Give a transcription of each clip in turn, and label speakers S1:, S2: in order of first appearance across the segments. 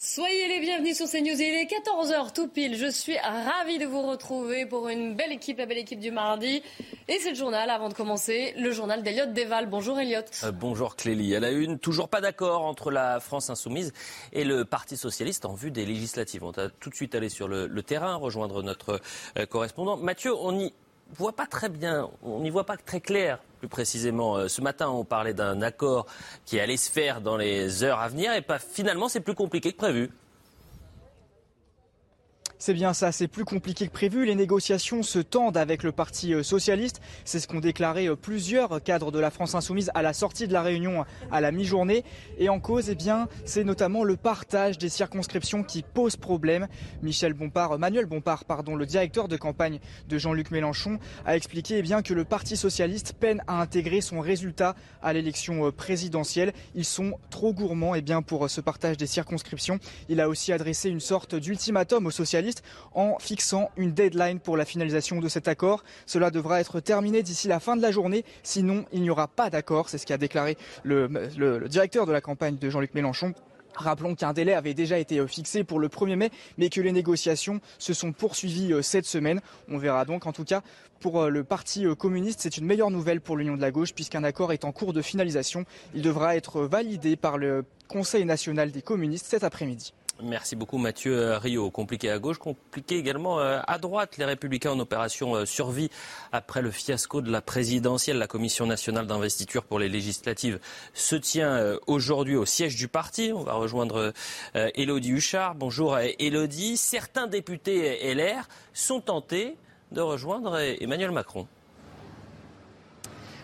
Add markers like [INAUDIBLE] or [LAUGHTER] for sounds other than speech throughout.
S1: Soyez les bienvenus sur CNews. Il est 14h tout pile. Je suis ravie de vous retrouver pour une belle équipe, la belle équipe du mardi. Et c'est le journal, avant de commencer, le journal d'Eliott Deval. Bonjour Eliott.
S2: Euh, bonjour Clélie. À la une, toujours pas d'accord entre la France insoumise et le Parti socialiste en vue des législatives. On va tout de suite aller sur le, terrain, rejoindre notre euh, correspondant. Mathieu, on y voit pas très bien, on n'y voit pas très clair plus précisément. Euh, ce matin, on parlait d'un accord qui allait se faire dans les heures à venir et pas, finalement, c'est plus compliqué que prévu.
S3: C'est bien ça, c'est plus compliqué que prévu. Les négociations se tendent avec le Parti euh, socialiste. C'est ce qu'ont déclaré euh, plusieurs cadres de la France insoumise à la sortie de la réunion à la mi-journée. Et en cause, eh bien, c'est notamment le partage des circonscriptions qui pose problème. Michel Bompard, euh, Manuel Bompard, pardon, le directeur de campagne de Jean-Luc Mélenchon, a expliqué eh bien, que le Parti socialiste peine à intégrer son résultat à l'élection présidentielle. Ils sont trop gourmands eh bien, pour ce partage des circonscriptions. Il a aussi adressé une sorte d'ultimatum aux socialistes en fixant une deadline pour la finalisation de cet accord. Cela devra être terminé d'ici la fin de la journée, sinon il n'y aura pas d'accord. C'est ce qu'a déclaré le, le directeur de la campagne de Jean-Luc Mélenchon. Rappelons qu'un délai avait déjà été euh, fixé pour le 1er mai, mais que les négociations se sont poursuivies euh, cette semaine. On verra donc, en tout cas, pour euh, le Parti communiste, c'est une meilleure nouvelle pour l'Union de la gauche, puisqu'un accord est en cours de finalisation. Il devra être validé par le Conseil national des communistes cet après-midi.
S2: Merci beaucoup Mathieu euh, Rio. Compliqué à gauche, compliqué également euh, à droite. Les Républicains en opération euh, survie après le fiasco de la présidentielle. La Commission nationale d'investiture pour les législatives se tient aujourd'hui au siège du parti. On va rejoindre Elodie Huchard. Bonjour Elodie. Certains députés LR sont tentés de rejoindre Emmanuel Macron.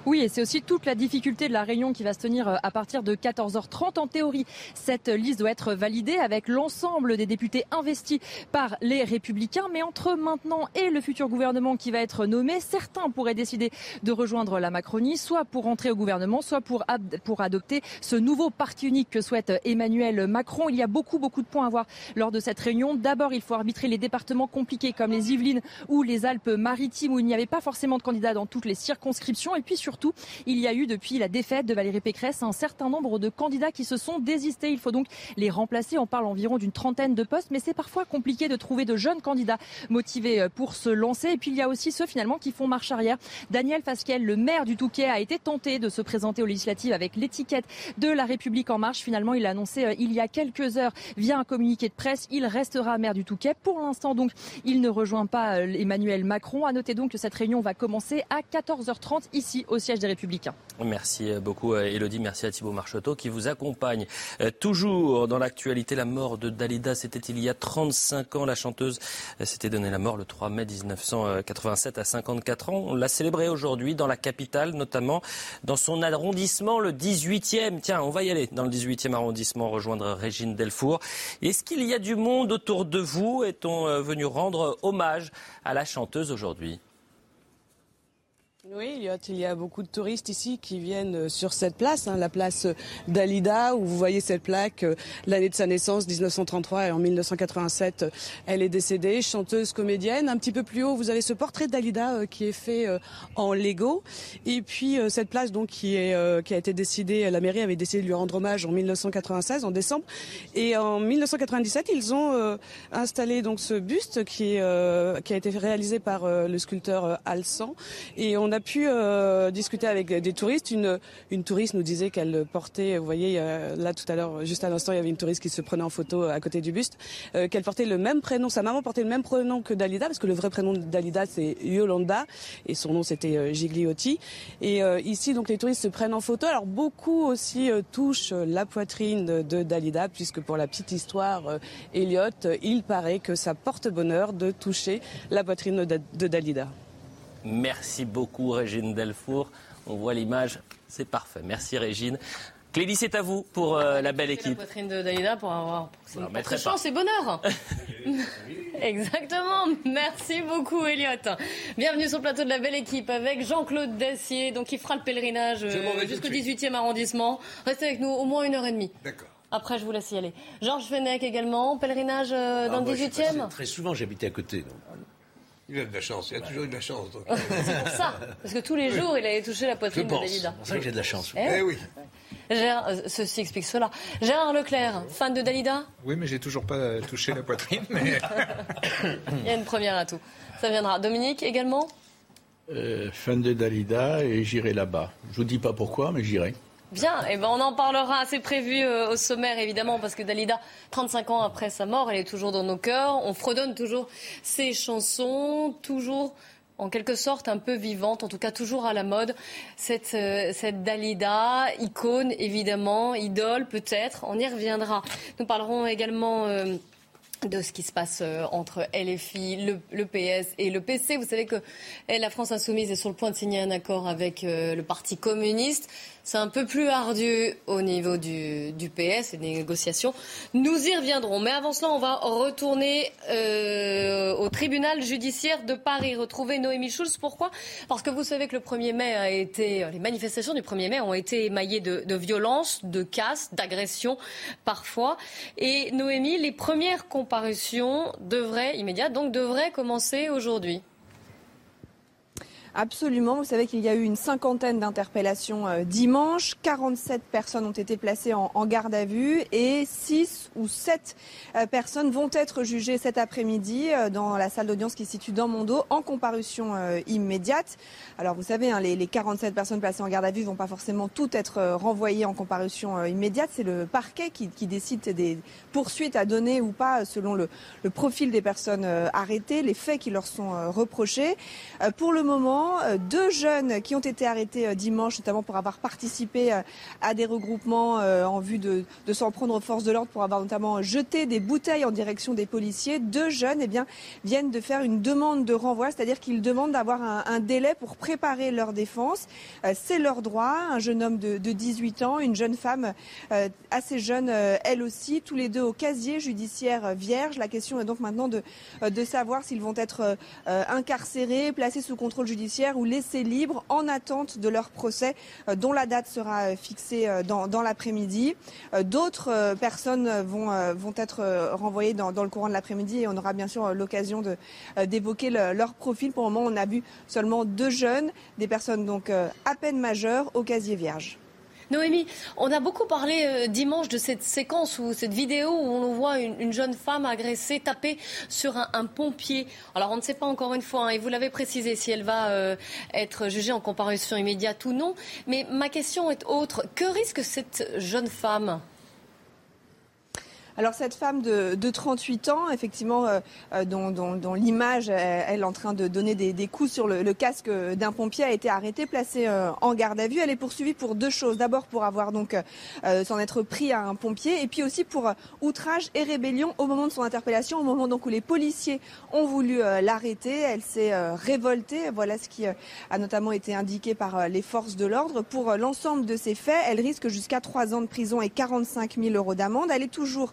S4: Oui, et c'est aussi toute la difficulté de la réunion qui va se tenir euh, à partir de 14h30. En théorie, cette liste doit être validée avec l'ensemble des députés investis par les Républicains. Mais entre maintenant et le futur gouvernement qui va être nommé, certains pourraient décider de rejoindre la Macronie, soit pour entrer au gouvernement, soit pour, pour adopter ce nouveau parti unique que souhaite Emmanuel Macron. Il y a beaucoup, beaucoup de points à voir lors de cette réunion. D'abord, il faut arbitrer les départements compliqués comme les Yvelines ou les Alpes-Maritimes où il n'y avait pas forcément de candidats dans toutes les circonscriptions. Surtout, il y a eu depuis la défaite de Valérie Pécresse un certain nombre de candidats qui se sont désistés. Il faut donc les remplacer. On parle environ d'une trentaine de postes, mais c'est parfois compliqué de trouver de jeunes candidats motivés euh, pour se lancer. Et puis il y a aussi ceux finalement qui font marche arrière. Daniel Fasquel, le maire du Touquet, a été tenté de se présenter aux législatives avec l'étiquette de la République en marche. Finalement, il a annoncé euh, il y a quelques heures via un communiqué de presse, il restera maire du Touquet. Pour l'instant, donc, il ne rejoint pas euh, Emmanuel Macron. À noter donc que cette réunion va commencer à 14h30 ici au siège des Républicains.
S2: Merci beaucoup Elodie, merci à Thibault Marcheteau qui vous accompagne. Euh, toujours dans l'actualité, la mort de Dalida, c'était il y a 35 ans. La chanteuse euh, s'était donné la mort le 3 mai 1987 à 54 ans. On l'a célébrée aujourd'hui dans la capitale, notamment dans son arrondissement, le 18e. Tiens, on va y aller dans le 18e arrondissement, rejoindre Régine Delfour. Est-ce qu'il y a du monde autour de vous? Est-on euh, venu rendre hommage à la chanteuse aujourd'hui?
S5: Oui, il y a beaucoup de touristes ici qui viennent euh, sur cette place, hein, la place d'Alida, où vous voyez cette plaque, euh, l'année de sa naissance, 1933, et en 1987, elle est décédée, chanteuse, comédienne. Un petit peu plus haut, vous avez ce portrait d'Alida euh, qui est fait en Lego. Et puis cette place donc qui, est, qui a été décidée, la mairie avait décidé de lui rendre hommage en 1996, en décembre. Et en 1997, ils ont installé donc ce buste qui, qui a été réalisé par le sculpteur Alsan. Et on a pu euh, discuter avec des touristes. Une, touriste nous disait qu'elle portait, vous voyez, euh, là tout à l'heure, juste à l'instant, il y avait une touriste qui se prenait en photo à côté du buste, euh, qu'elle portait le même prénom, sa maman portait le même prénom que Dalida, parce que le vrai prénom de Dalida c'est Yolanda, et son nom c'était Gigliotti. Et ici, donc les touristes se prennent en photo. Alors beaucoup aussi touchent la poitrine de Dalida, puisque pour la petite histoire, Elliot, il paraît que ça porte bonheur de toucher la poitrine de Dalida.
S2: Merci beaucoup Régine Delfour. On voit l'image, c'est parfait. Merci Régine. Clélie, c'est à vous pour euh, la belle équipe. La
S1: poitrine de Dalida pour avoir pour chance et bonheur. [LAUGHS] [LAUGHS] Exactement. Merci beaucoup, Elliot. Bienvenue sur le plateau de la belle équipe avec Jean-Claude Dacier, donc qui fera le pèlerinage euh, jusqu'au 18e arrondissement. Restez avec nous au moins une heure et demie.
S6: D'accord.
S1: Après, je vous laisse y aller. Georges Fenech également, pèlerinage euh, dans ah, le 18e
S6: Très souvent, j'habitais à côté. Donc. Il a de la chance, il a toujours eu de la chance.
S1: c'est pour ça, parce que tous les jours, il allait toucher la poitrine de Dalida.
S6: C'est pour ça que j'ai de la chance.
S1: Eh, oui. Gérard, euh, ceci explique cela. Gérard Leclerc, fan de Dalida
S7: Oui, mais j'ai toujours pas touché la poitrine. [LAUGHS]
S1: il y a une première à tout. Ça viendra. Dominique également
S8: euh, Fan de Dalida et j'irai là-bas. Je vous dis pas pourquoi, mais j'irai.
S1: Bien, eh ben on en parlera. C'est prévu euh, au sommaire évidemment parce que Dalida, 35 ans après sa mort, elle est toujours dans nos cœurs. On fredonne toujours ses chansons, toujours en quelque sorte un peu vivante, en tout cas toujours à la mode. Cette, euh, cette Dalida, icône évidemment, idole peut-être, on y reviendra. Nous parlerons également. Euh, de ce qui se passe entre LFI, le, le, PS et le PC. Vous savez que la France insoumise est sur le point de signer un accord avec le Parti communiste. C'est un peu plus ardu au niveau du, PS et des négociations. Nous y reviendrons. Mais avant cela, on va retourner euh, au tribunal judiciaire de Paris, retrouver Noémie Schulz. Pourquoi? Parce que vous savez que le 1er mai a été, les manifestations du 1er mai ont été émaillées de, violences, de casse, d'agressions parfois. Et Noémie, les premières comparutions devraient, immédiates, donc devraient commencer aujourd'hui.
S9: Absolument. Vous savez qu'il y a eu une cinquantaine d'interpellations euh, dimanche. 47 personnes ont été placées en, garde à vue et 6 ou 7 euh, personnes vont être jugées cet après-midi euh, dans la salle d'audience qui se situe dans Mondo en comparution immédiate. Alors vous savez, hein, les, 47 personnes placées en garde à vue vont pas forcément toutes être renvoyées en comparution immédiate. C'est le parquet qui, décide des poursuites à donner ou pas selon le profil des personnes arrêtées, les faits qui leur sont reprochés. Pour le moment, euh, deux jeunes qui ont été arrêtés euh, dimanche, notamment pour avoir participé euh, à des regroupements en vue de, s'en prendre aux forces de l'ordre, pour avoir notamment jeté des bouteilles en direction des policiers. Deux jeunes eh bien, viennent de faire une demande de renvoi, c'est-à-dire qu'ils demandent d'avoir un, délai pour préparer leur défense. C'est leur droit. Un jeune homme de, 18 ans, une jeune femme assez jeune, elle aussi, tous les deux au casier judiciaire vierge. La question est donc maintenant de, de savoir s'ils vont être incarcérés, placés sous contrôle judiciaire ou laissés libres en attente de leur procès euh, dont la date sera euh, fixée euh, dans, l'après-midi. D'autres personnes vont, vont être renvoyées dans, le courant de l'après-midi et on aura bien sûr l'occasion d'évoquer leur profil. Pour le moment, on a vu seulement deux jeunes, des personnes donc à peine majeures au casier vierge.
S1: Noémie, on a beaucoup parlé euh, dimanche de cette séquence ou cette vidéo où on voit une, jeune femme agressée, tapée sur un, pompier. Alors on ne sait pas encore une fois, hein, et vous l'avez précisé, si elle va euh, être jugée en comparution immédiate ou non. Mais ma question est autre. Que risque cette jeune femme?
S9: Alors cette femme de, de 38 ans, effectivement, euh, euh dont, dont, dont l'image, elle, est en train de donner des, des coups sur le, le casque d'un pompier, a été arrêtée, placée euh, en garde à vue. Elle est poursuivie pour deux choses. D'abord pour avoir donc euh, s'en être pris à un pompier, et puis aussi pour outrage et rébellion au moment de son interpellation, au moment donc où les policiers ont voulu l'arrêter. Elle s'est révoltée. Voilà ce qui a notamment été indiqué par les forces de l'ordre. Pour l'ensemble de ces faits, elle risque jusqu'à trois ans de prison et 45 000 euros d'amende. Elle est toujours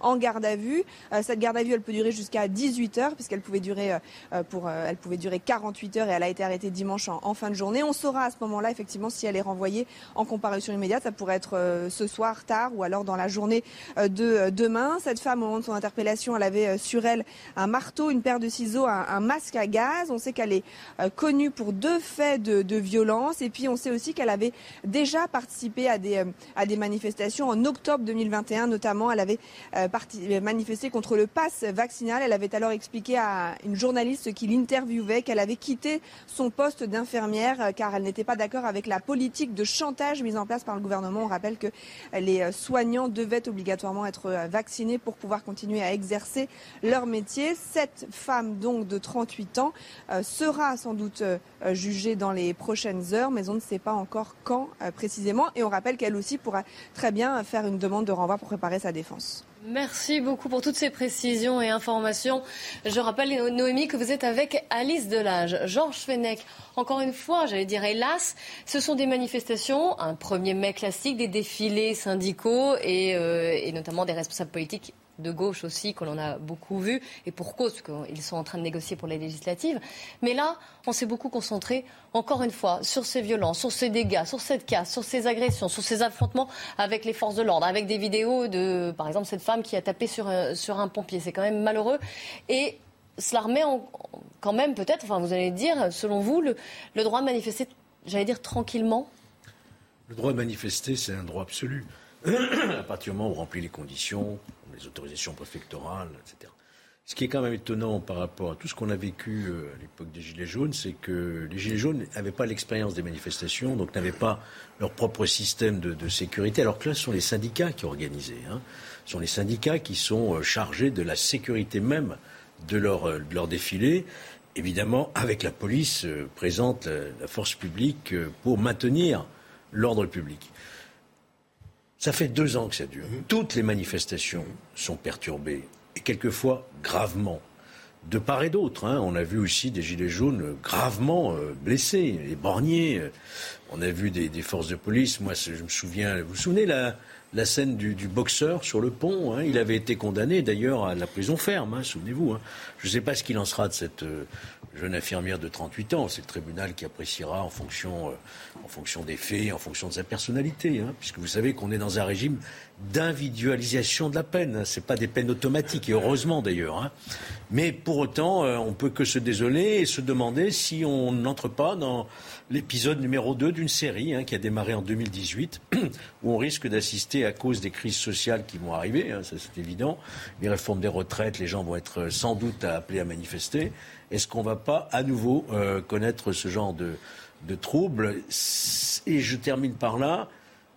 S9: en garde à vue. Euh, cette garde à vue, elle peut durer jusqu'à 18 heures, puisqu'elle pouvait durer euh, euh, pour, elle pouvait durer 48 heures et elle a été arrêtée dimanche en, fin de journée. On saura à ce moment-là effectivement si elle est renvoyée en comparution immédiate. Ça pourrait être ce soir tard ou alors dans la journée de demain. Cette femme, au moment de son interpellation, elle avait sur elle un marteau, une paire de ciseaux, un, masque à gaz. On sait qu'elle est connue pour deux faits de, de, violence et puis on sait aussi qu'elle avait déjà participé à des, à des manifestations en octobre 2021 notamment. Elle avait manifesté contre le pass vaccinal. Elle avait alors expliqué à une journaliste qui l'interviewait qu'elle avait quitté son poste d'infirmière euh, car elle n'était pas d'accord avec la politique de chantage mise en place par le gouvernement. On rappelle que les euh, soignants devaient obligatoirement être euh, vaccinés pour pouvoir continuer à exercer leur métier. Cette femme donc de 38 ans sera sans doute jugée dans les prochaines heures, mais on ne sait pas encore quand précisément. Et on rappelle qu'elle aussi pourra très bien faire une demande de renvoi pour préparer sa défense.
S1: Merci beaucoup pour toutes ces précisions et informations. Je rappelle, Noémie, que vous êtes avec Alice Delage. Georges Fenech, encore une fois, j'allais dire hélas, ce sont des manifestations, un 1er mai classique, des défilés syndicaux et, euh, et notamment des responsables politiques de gauche aussi, que l'on a beaucoup vu, et pour cause, qu'ils sont en train de négocier pour les législatives. Mais là, on s'est beaucoup concentré, encore une fois, sur ces violences, sur ces dégâts, sur cette casse, sur ces agressions, sur ces affrontements avec les forces de l'ordre, avec des vidéos de, par exemple, cette femme qui a tapé sur un, sur un pompier. C'est quand même malheureux. Et cela remet en, quand même, peut-être, enfin, vous allez dire, selon vous, le, le droit de manifester, j'allais dire, tranquillement?
S10: Le droit de manifester, c'est un droit absolu. [CLEARS THROAT] à partir du moment où on remplit les conditions, les autorisations préfectorales, etc. Ce qui est quand même étonnant par rapport à tout ce qu'on a vécu euh, à l'époque des Gilets jaunes, c'est que les Gilets jaunes n'avaient pas l'expérience des manifestations, donc n'avaient pas leur propre système de, sécurité, alors que là, ce sont les syndicats qui organisaient. Hein. Ce sont les syndicats qui sont euh, chargés de la sécurité même de leur, euh, de leur défilé, évidemment avec la police présente, la force publique, pour maintenir l'ordre public. Ça fait deux ans que ça dure. Mhm. Toutes les manifestations sont perturbées, et quelquefois gravement. De part et d'autre. Hein. On a vu aussi des gilets jaunes gravement euh, blessés, les borniers. On a vu des, forces de police. Moi, je me souviens. Vous vous souvenez la, la scène du, boxeur sur le pont. Hein. Il avait été condamné d'ailleurs à la prison ferme, hein, souvenez-vous. Hein. Je ne sais pas ce qu'il en sera de cette euh, jeune infirmière de 38 ans. C'est le tribunal qui appréciera en fonction, euh, en fonction des faits, en fonction de sa personnalité. puisque vous savez qu'on est dans un régime d'individualisation de la peine. Ce pas des peines automatiques, et heureusement d'ailleurs. Mais pour autant, euh, on peut que se désoler et se demander si on n'entre pas dans l'épisode numéro 2 d'une série hein, qui a démarré en 2018, [CLEARS THROAT] où on risque d'assister à cause des crises sociales qui vont arriver, hein, ça c'est évident, les réformes des retraites, les gens vont être euh, sans doute appelés à manifester. Est-ce qu'on ne va pas à nouveau euh, connaître ce genre de, de troubles? Et je termine par là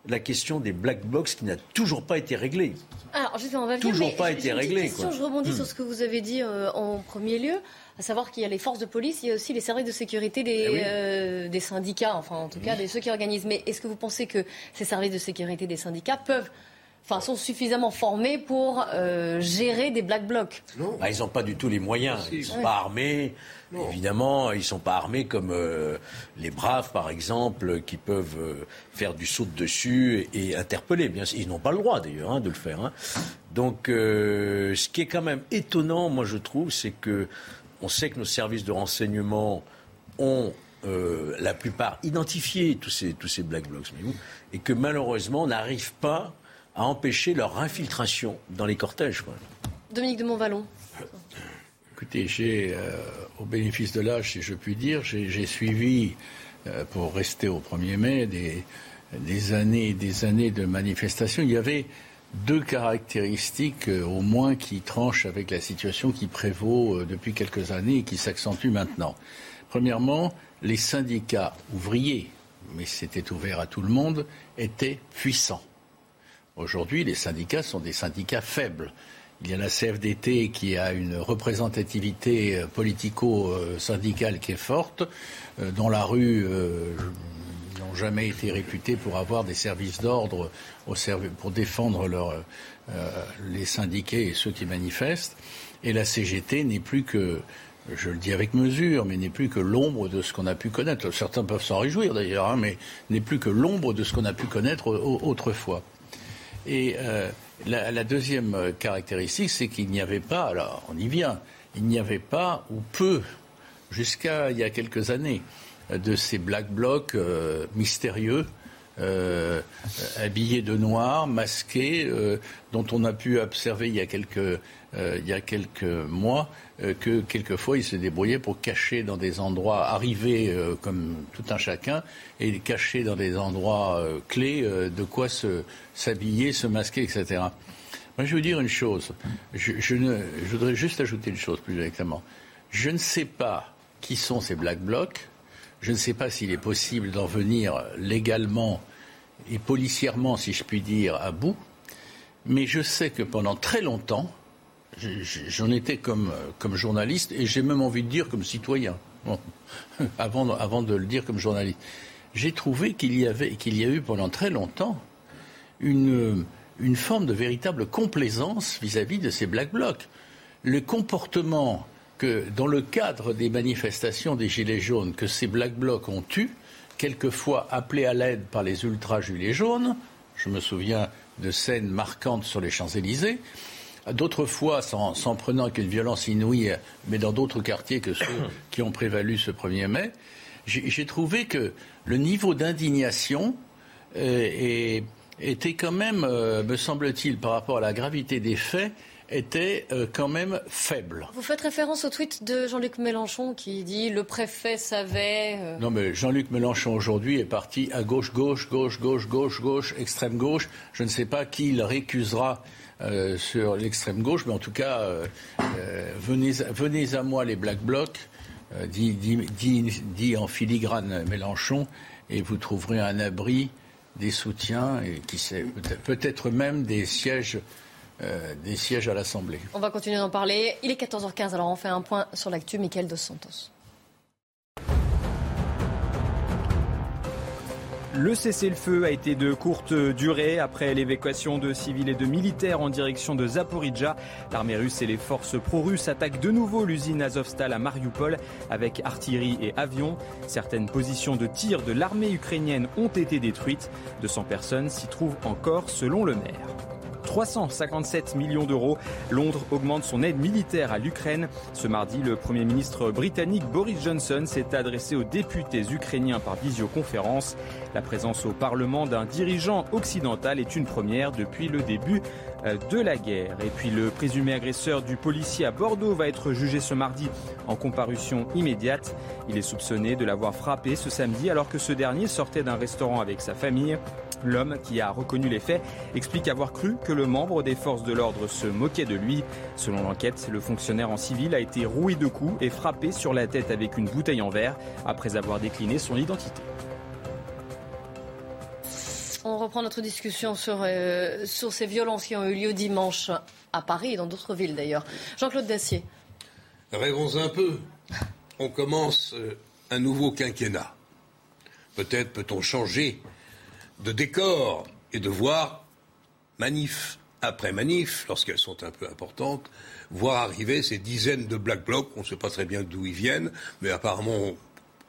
S10: la question des black box qui n'a toujours pas été réglée.
S1: Alors, justement, on va
S10: toujours pas été réglée.
S1: Je rebondis hmm. sur ce que vous avez dit euh, en premier lieu à savoir qu'il y a les forces de police, il y a aussi les services de sécurité des, eh euh, des syndicats, enfin en tout cas de ceux qui organisent. Mais est-ce que vous pensez que ces services de sécurité des syndicats peuvent Enfin, sont suffisamment formés pour euh, gérer des black blocs?
S10: Non. Bah, ils n'ont pas du tout les moyens. Ils ne sont pas armés. Évidemment, ils ne sont pas armés comme euh, les braves, par exemple, qui peuvent faire du saut de dessus et, interpeller. Bien, ils n'ont pas le droit, d'ailleurs, hein, de le faire. Hein. Donc, ce qui est quand même étonnant, moi, je trouve, c'est que on sait que nos services de renseignement ont euh, la plupart identifié tous ces, tous ces black blocs, et que malheureusement n'arrivent pas à empêcher leur infiltration dans les cortèges.
S1: Dominique de Montvalon.
S8: Écoutez, j'ai, euh, au bénéfice de l'âge, si je puis dire, j'ai suivi, euh, pour rester au 1er mai, des, des années et des années de manifestations. Il y avait deux caractéristiques euh, au moins qui tranchent avec la situation qui prévaut euh, depuis quelques années et qui s'accentue maintenant. Premièrement, les syndicats ouvriers, mais c'était ouvert à tout le monde, étaient puissants. Aujourd'hui, les syndicats sont des syndicats faibles. Il y a la CFDT qui a une représentativité euh, politico-syndicale qui est forte. Dans la rue, jamais été réputés pour avoir des services d'ordre pour défendre euh, les syndiqués et ceux qui manifestent. Et la CGT n'est plus que, je le dis avec mesure, mais n'est plus que l'ombre de ce qu'on a pu connaître. Certains peuvent s'en réjouir d'ailleurs, hein, mais n'est plus que l'ombre de ce qu'on a pu connaître autrefois. Et euh, la, deuxième caractéristique, c'est qu'il n'y avait pas, alors on y vient, il n'y avait pas ou peu, jusqu'à il y a quelques années, de ces black blocs euh, mystérieux. Euh, habillés de noir, masqués, euh, dont on a pu observer il y a quelques, mois que quelquefois ils se débrouillaient pour cacher dans des endroits arrivés comme tout un chacun et cacher dans des endroits clés de quoi s'habiller, se, masquer, etc. Moi, je veux dire une chose. Je, voudrais juste ajouter une chose plus exactement. Je ne sais pas qui sont ces black blocs. Je ne sais pas s'il est possible d'en venir légalement et policièrement, si je puis dire, à bout, mais je sais que pendant très longtemps, j'en étais comme, journaliste et j'ai même envie de dire comme citoyen, [LAUGHS] avant, de le dire comme journaliste. J'ai trouvé qu'il y avait, y a eu pendant très longtemps une, une forme de véritable complaisance vis-à-vis de ces Black Blocs. Le comportement que, dans le cadre des manifestations des Gilets jaunes, que ces Black Blocs ont eu, quelquefois appelés à l'aide par les ultra-gilets jaunes, je me souviens de scènes marquantes sur les Champs-Élysées, d'autres fois s'en prenant avec une violence inouïe, mais dans d'autres quartiers que ceux [COUGHS] qui ont prévalu ce 1er mai, j'ai trouvé que le niveau d'indignation euh, était quand même, euh, me semble-t-il, par rapport à la gravité des faits, était euh, quand même faible.
S1: Vous faites référence au tweet de Jean-Luc Mélenchon qui dit le préfet savait.
S8: Non, mais Jean-Luc Mélenchon aujourd'hui est parti à gauche, gauche, gauche, gauche, gauche, gauche, extrême gauche. Je ne sais pas qui il récusera sur l'extrême gauche, mais en tout cas, venez, venez à moi les Black Blocs. Euh, dit, en filigrane Mélenchon, et vous trouverez un abri, des soutiens, et qui sait, peut-être même des sièges, euh, des sièges à l'Assemblée.
S1: On va continuer d'en parler. Il est 14h15, alors on fait un point sur l'actu. Michael Dos Santos.
S11: Le cessez-le-feu a été de courte durée après l'évacuation de civils et de militaires en direction de Zaporizhia. L'armée russe et les forces pro-russes attaquent de nouveau l'usine Azovstal à Mariupol avec artillerie et avions. Certaines positions de tir de l'armée ukrainienne ont été détruites. 200 personnes s'y trouvent encore selon le maire. 357 millions d'euros. Londres augmente son aide militaire à l'Ukraine. Ce mardi, le Premier ministre britannique Boris Johnson s'est adressé aux députés ukrainiens par visioconférence. La présence au Parlement d'un dirigeant occidental est une première depuis le début euh, de la guerre. Et puis le présumé agresseur du policier à Bordeaux va être jugé ce mardi en comparution immédiate. Il est soupçonné de l'avoir frappé ce samedi alors que ce dernier sortait d'un restaurant avec sa famille. L'homme, qui a reconnu les faits, explique avoir cru que le membre des forces de l'ordre se moquait de lui. Selon l'enquête, le fonctionnaire en civil a été roué de coups et frappé sur la tête avec une bouteille en verre après avoir décliné son identité.
S1: On reprend notre discussion sur, euh, sur ces violences qui ont eu lieu dimanche à Paris et dans d'autres villes d'ailleurs. Jean-Claude Dacier.
S12: Rêvons un peu. On commence euh, un nouveau quinquennat. Peut-être peut-on changer de décor et de voir manif après manif, lorsqu'elles sont un peu importantes, voir arriver ces dizaines de black blocs. On ne sait pas très bien d'où ils viennent, mais apparemment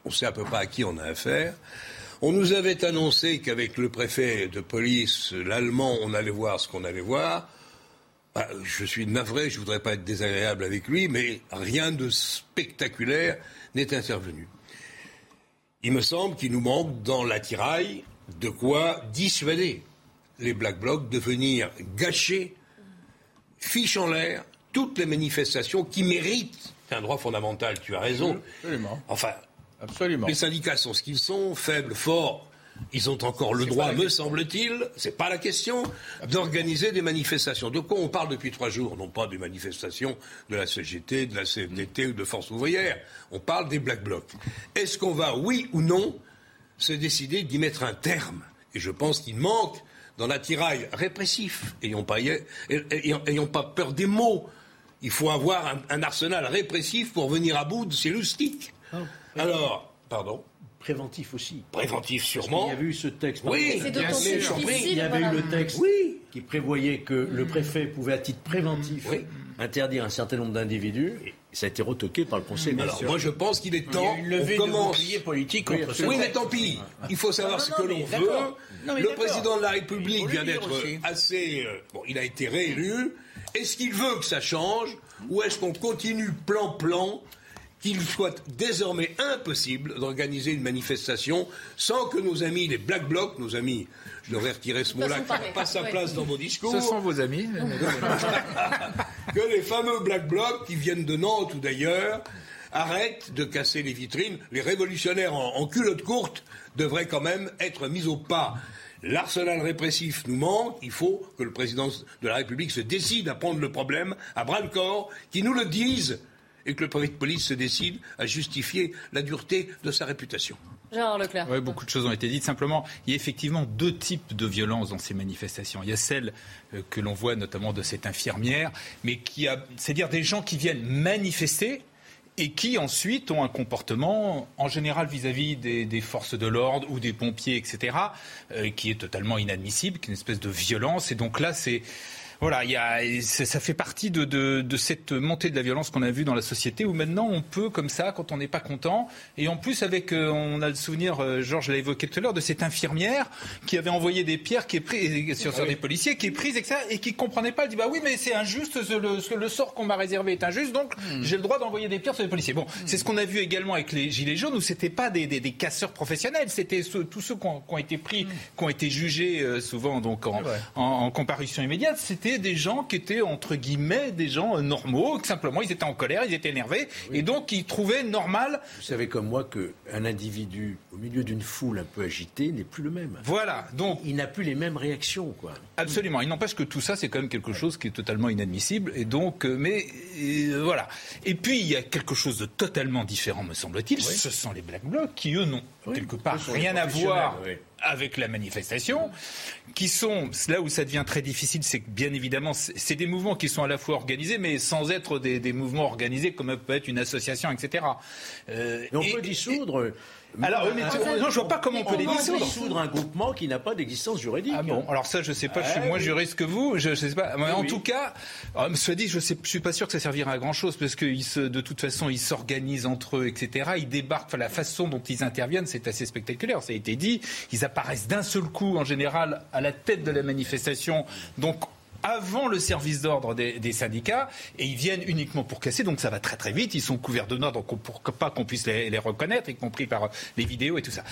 S12: on sait à peu pas à qui on a affaire. On nous avait annoncé qu'avec le préfet de police, l'allemand, on allait voir ce qu'on allait voir. Bah, je suis navré, je ne voudrais pas être désagréable avec lui, mais rien de spectaculaire n'est intervenu. Il me semble qu'il nous manque dans l'attirail de quoi dissuader les Black Blocs de venir gâcher, fiche en l'air, toutes les manifestations qui méritent. C'est un droit fondamental, tu as raison.
S8: Absolument.
S12: Enfin,
S8: Absolument.
S12: Les syndicats sont ce qu'ils sont, faibles, forts. Ils ont encore le droit, me semble-t-il, c'est pas la question, d'organiser des manifestations. De quoi on parle depuis trois jours? Non pas des manifestations de la CGT, de la CFDT ou de Force ouvrière. On parle des Black Blocs. Est-ce qu'on va, oui ou non, se décider d'y mettre un terme Et je pense qu'il manque dans l'attirail répressif. Ayons pas, ayons pas peur des mots. Il faut avoir un, un arsenal répressif pour venir à bout de ces loustiques. Oh. Alors, pardon
S10: Préventif aussi.
S12: Préventif sûrement.
S10: il y avait eu ce texte.
S1: Oui, c'est difficile.
S10: Il y avait eu le texte qui prévoyait que le préfet pouvait à titre préventif interdire un certain nombre d'individus. Ça a été retoqué par le Conseil
S12: Alors, moi, je pense qu'il est temps.
S10: Il y a une commence... politique contre
S12: Oui, mais tant pis. Il faut savoir ce que l'on veut. le président de la République vient d'être assez. Euh, bon, il a été réélu. Est-ce qu'il veut que ça change ou est-ce qu'on continue plan-plan qu'il soit désormais impossible d'organiser une manifestation sans que nos amis, les Black Blocs, nos amis, je devrais retirer ce mot-là, qui pas sa place dans vos discours.
S7: Ce sont vos amis. [LAUGHS]
S12: que les fameux Black Blocs qui viennent de Nantes ou d'ailleurs arrêtent de casser les vitrines. Les révolutionnaires en, en culotte courte devraient quand même être mis au pas. L'arsenal répressif nous manque. Il faut que le président de la République se décide à prendre le problème à bras le corps, qu'il nous le dise et que le préfet de police se décide à justifier la dureté de sa réputation.
S1: Gérard Leclerc.
S7: Oui, beaucoup de choses ont été dites. Simplement, il y a effectivement deux types de violences dans ces manifestations. Il y a celle euh, que l'on voit notamment de cette infirmière, mais qui a, c'est-à-dire des gens qui viennent manifester et qui ensuite ont un comportement, en général vis-à-vis des, forces de l'ordre ou des pompiers, etc., euh, qui est totalement inadmissible, qui est une espèce de violence. Et donc là, c'est voilà, y a, ça fait partie de, de, de, cette montée de la violence qu'on a vue dans la société où maintenant on peut, comme ça, quand on n'est pas content, et en plus avec, euh, on a le souvenir, euh, Georges l'a évoqué tout à l'heure, de cette infirmière qui avait envoyé des pierres qui est prise, sur, sur, des policiers, qui est prise et, qui comprenait pas, elle dit bah oui mais c'est injuste, le, le sort qu'on m'a réservé est injuste, donc hmm. j'ai le droit d'envoyer des pierres sur les policiers. Bon, c'est ce qu'on a vu également avec les gilets jaunes où c'était pas des, des, des, casseurs professionnels, c'était tous ceux qui ont, qui ont, été pris, hmm. qui ont été jugés euh, souvent donc en, en, en comparution immédiate, c'était des gens qui étaient entre guillemets des gens euh, normaux, que simplement ils étaient en colère, ils étaient énervés, et donc ils trouvaient normal.
S10: Vous savez comme moi qu'un individu au milieu d'une foule un peu agitée n'est plus le même.
S7: Voilà, donc
S10: il n'a plus les mêmes réactions, quoi.
S7: Absolument. Il n'empêche que tout ça, c'est quand même quelque chose qui est totalement inadmissible, et donc, euh, mais euh, voilà. Et puis il y a quelque chose de totalement différent, me semble-t-il. Ce sont les Black Blocs qui eux n'ont quelque part rien à voir avec la manifestation, qui sont là où ça devient très difficile, c'est que bien évidemment, c'est des mouvements qui sont à la fois organisés, mais sans être des, mouvements organisés comme peut être une association, etc.
S10: Euh, on peut dissoudre.
S7: Alors, mais non, je vois pas comment on peut les dissoudre.
S10: dissoudre un groupement qui n'a pas d'existence juridique.
S7: Ah bon, alors ça, je sais pas. je suis moins juriste que vous. Je, sais pas. Mais en tout cas, euh, soit dit, je sais, je suis pas sûr que ça servira à grand chose parce que se, de toute façon, ils s'organisent entre eux, etc. Ils débarquent. Enfin, la façon dont ils interviennent, c'est assez spectaculaire. Ça a été dit. Ils apparaissent d'un seul coup, en général, à la tête de la manifestation. Donc, avant le service d'ordre des, syndicats et ils viennent uniquement pour casser. Donc ça va très très vite. Ils sont couverts de noix, donc pour pas qu'on puisse les, reconnaître, y compris par les vidéos et tout ça.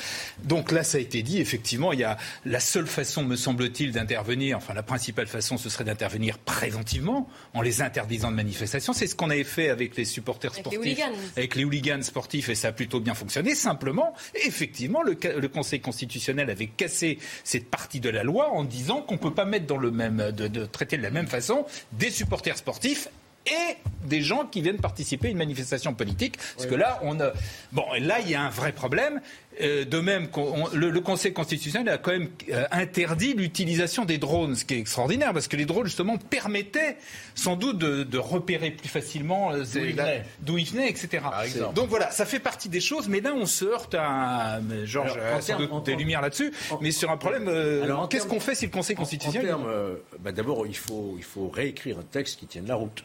S7: Donc là, ça a été dit. Effectivement, il y a la seule façon, me semble-t-il, d'intervenir. Enfin, la principale façon, ce serait d'intervenir préventivement en les interdisant de manifestation. C'est ce qu'on avait fait avec les supporters sportifs, avec les hooligans sportifs, et ça a plutôt bien fonctionné. Simplement, effectivement, le, le Conseil constitutionnel avait cassé cette partie de la loi en disant qu'on peut pas mettre dans le même de, de traiter de la même façon des supporters sportifs et des gens qui viennent participer à une manifestation politique. Parce que là, on a... Bon, là, il y a un vrai problème. Euh, de même, le, Conseil constitutionnel a quand même euh, interdit l'utilisation des drones, ce qui est extraordinaire, parce que les drones, justement, permettaient sans doute de, repérer plus facilement euh, d'où ils venaient, etc. Donc voilà, ça fait partie des choses, mais là, on se heurte à... Georges a des lumières là-dessus, mais sur un problème... Qu'est-ce qu'on fait si le Conseil constitutionnel...
S10: Bah, d'abord, il faut, il faut réécrire un texte qui tienne la route.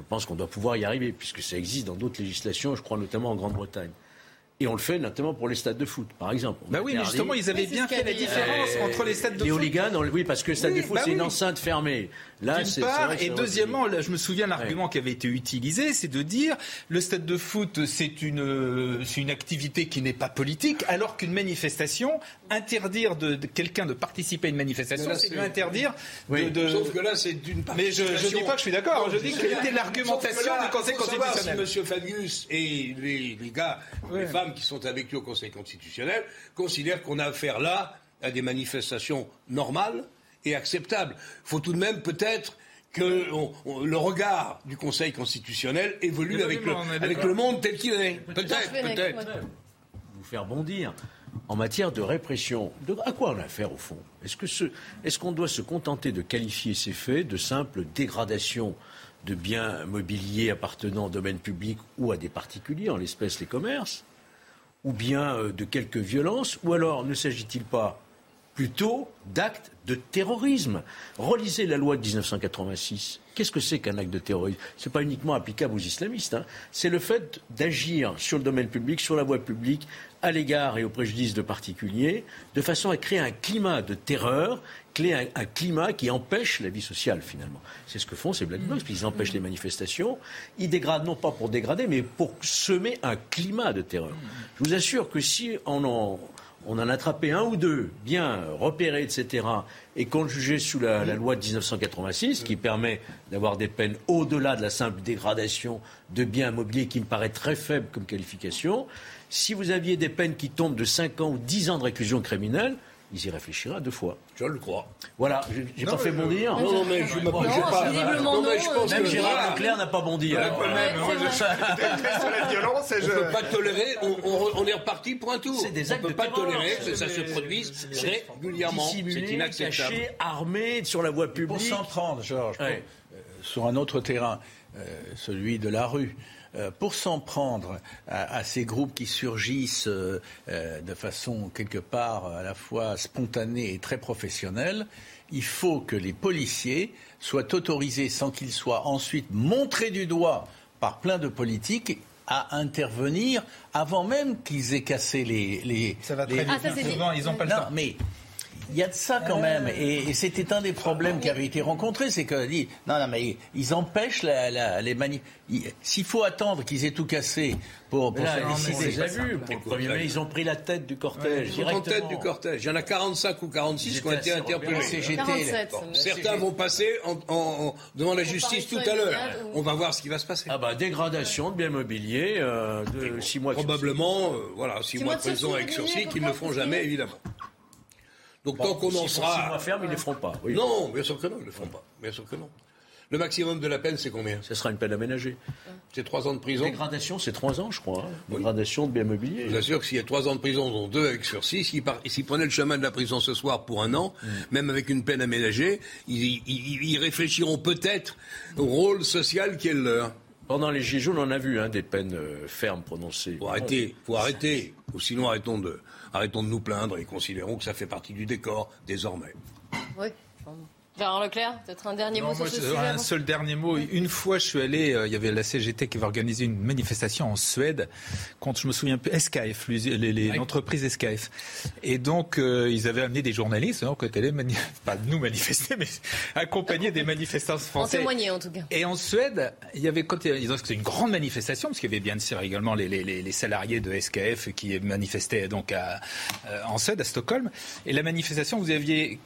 S10: Je pense qu'on doit pouvoir y arriver, puisque ça existe dans d'autres législations, je crois notamment en Grande-Bretagne. Et on le fait notamment pour les stades de foot, par exemple.
S7: bah oui, mais justement, ils avaient bien fait la différence entre les stades de foot.
S10: Les hooligans, oui, parce que le stade de foot, bah c'est une enceinte fermée.
S7: Là, c'est part, et deuxièmement, là, je me souviens l'argument qui avait été utilisé, c'est de dire le stade de foot, c'est une, c'est une activité qui n'est pas politique, alors qu'une manifestation, interdire de, quelqu'un de participer à une manifestation, c'est lui interdire de,
S12: Sauf que là, c'est d'une
S7: Mais je, je dis pas que je suis d'accord. Je dis quelle était l'argumentation du Conseil constitutionnel.
S12: Si M. Fabius et les, les gars, les femmes qui sont avec lui au Conseil constitutionnel considèrent qu'on a affaire là à des manifestations normales et acceptables. Il faut tout de même peut-être que le regard du Conseil constitutionnel évolue avec, le, avec le, monde tel qu'il est. Peut-être, peut-être.
S10: Vous faire bondir. En matière de répression, de, à quoi on a affaire au fond? Est-ce qu'on est qu'on doit se contenter de qualifier ces faits de simple dégradation de biens mobiliers appartenant au domaine public ou à des particuliers, en l'espèce les commerces? Ou bien euh, de quelques violences, ou alors ne s'agit-il pas plutôt d'actes de terrorisme? Relisez la loi de 1986. Qu'est-ce que c'est qu'un acte de terrorisme? Ce n'est pas uniquement applicable aux islamistes. Hein. C'est le fait d'agir sur le domaine public, sur la voie publique, à l'égard et au préjudice de particuliers, de façon à créer un climat de terreur, un, un climat qui empêche la vie sociale finalement. C'est ce que font ces Black Blocs, ils empêchent les manifestations. Ils dégradent non pas pour dégrader, mais pour semer un climat de terreur. Je vous assure que si on en, on en attrapait un ou deux, bien repérés, etc., et qu'on le jugeait sous la, la, loi de 1986, qui permet d'avoir des peines au-delà de la simple dégradation de biens immobiliers, qui me paraît très faible comme qualification, si vous aviez des peines qui tombent de 5 ans ou 10 ans de réclusion criminelle, ils y réfléchiraient deux fois.
S12: Je le crois.
S10: Voilà, j'ai pas fait bondir.
S12: Non, non, mais je ne pas.
S1: Non, mais je pense
S10: même Gérard Leclerc n'a pas bondi.
S7: Même, la violence,
S12: je... On ne peut pas tolérer, on, est reparti pour un tour.
S10: C'est des actes
S12: on ne peut pas tolérer que ça se produise régulièrement. C'est inacceptable.
S10: Caché, armé, sur la voie publique. Pour
S13: s'en prendre, Georges.
S8: sur un autre terrain, celui de la rue. Pour s'en prendre à, ces groupes qui surgissent de façon quelque part à la fois spontanée et très professionnelle, il faut que les policiers soient autorisés sans qu'ils soient ensuite montrés du doigt par plein de politiques à intervenir avant même qu'ils aient cassé les. les
S7: ça va très vite. Ah, ils n'ont pas le temps.
S8: Mais il y a de ça quand même. Et, c'était un des problèmes qui avait été rencontré, c'est que dit non, non, mais ils empêchent les manifs. S'il faut attendre qu'ils aient tout cassé pour, pour
S10: là, déjà vu. Pour le premier mai, ils ont pris la tête du cortège.
S12: ils ont tête du cortège. Il y en a 45 ou 46 qui ont été interpellés. certains vont passer en, devant la justice tout à l'heure. On va voir ce qui va se passer.
S10: Ah bah dégradation de biens mobiliers, euh, de 6 mois.
S12: Probablement, euh, voilà, 6 mois de prison avec sursis qu'ils ne feront jamais évidemment. Donc tant qu'on en sera.
S10: Mois ferme, ils ne les feront pas.
S12: Non, bien sûr que non, ils ne le feront pas. Bien sûr que non. Le maximum de la peine, c'est combien?
S10: Ce sera une peine aménagée.
S12: C'est trois ans de prison?
S10: Dégradation, c'est trois ans, je crois. Hein. Dégradation de bien mobilier.
S12: Bien sûr que s'il y a trois ans de prison, dont deux avec sursis, s'ils prenaient le chemin de la prison ce soir pour un an, mm. même avec une peine aménagée, ils, réfléchiront peut-être au rôle social qui est le leur.
S10: Pendant les Gilets jaunes, on a vu hein, des peines euh, fermes prononcées.
S12: Faut arrêter, faut arrêter. Ou sinon, arrêtons de, arrêtons de nous plaindre et considérons que ça fait partie du décor désormais.
S1: Gérard Leclerc, peut-être un dernier mot sur ce sujet Un
S7: seul dernier mot. Une fois, je suis allé, euh, il y avait la CGT qui avait organisé une manifestation en Suède contre, je me souviens plus, SKF, l'entreprise SKF. Et donc, euh, ils avaient amené des journalistes, hein, côté les [LAUGHS] pas nous manifester, mais [LAUGHS] accompagner des manifestants français.
S1: En témoigner, en tout cas.
S7: Et en Suède, il y avait, quand ils ont c'était une grande manifestation, parce qu'il y avait bien sûr également les, les, salariés de SKF qui manifestaient donc à, euh, en Suède, à Stockholm. Et la manifestation, vous aviez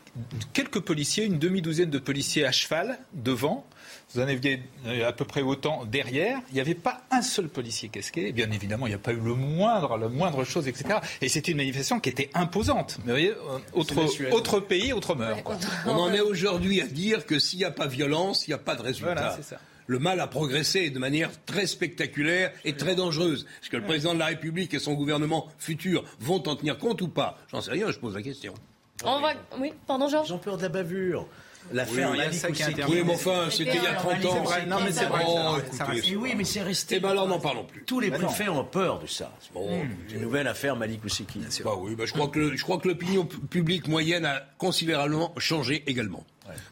S7: quelques policiers, une demi-douzaine de policiers à cheval devant. Vous en aviez euh, à peu près autant derrière. Il n'y avait pas un seul policier casqué. Bien évidemment, il n'y a pas eu le moindre, la moindre chose, etc. Et c'était une manifestation qui était imposante. Mais vous voyez, euh, autre, autre pays, autre mœurs.
S12: On en est aujourd'hui à dire que s'il n'y a pas violence, il n'y a pas de résultat. le mal a progressé de manière très spectaculaire et très dangereuse. Est-ce que le président de la République et son gouvernement futur vont en tenir compte ou pas? J'en sais rien, je pose la question.
S1: On va... Oui, pardon Georges
S10: Ils ont peur de la bavure. L'affaire
S12: oui, Oui, mais enfin, c'était il y a 30 ans.
S10: Non, mais c'est vrai.
S12: Oh,
S10: oui, mais c'est resté.
S12: Eh ben alors, n'en parlons plus.
S10: Tous les préfets ont peur de ça. Bon, hmm. une nouvelle affaire Malik Ousseki.
S12: Bah oui, bah je crois que je crois que l'opinion publique moyenne a considérablement changé également.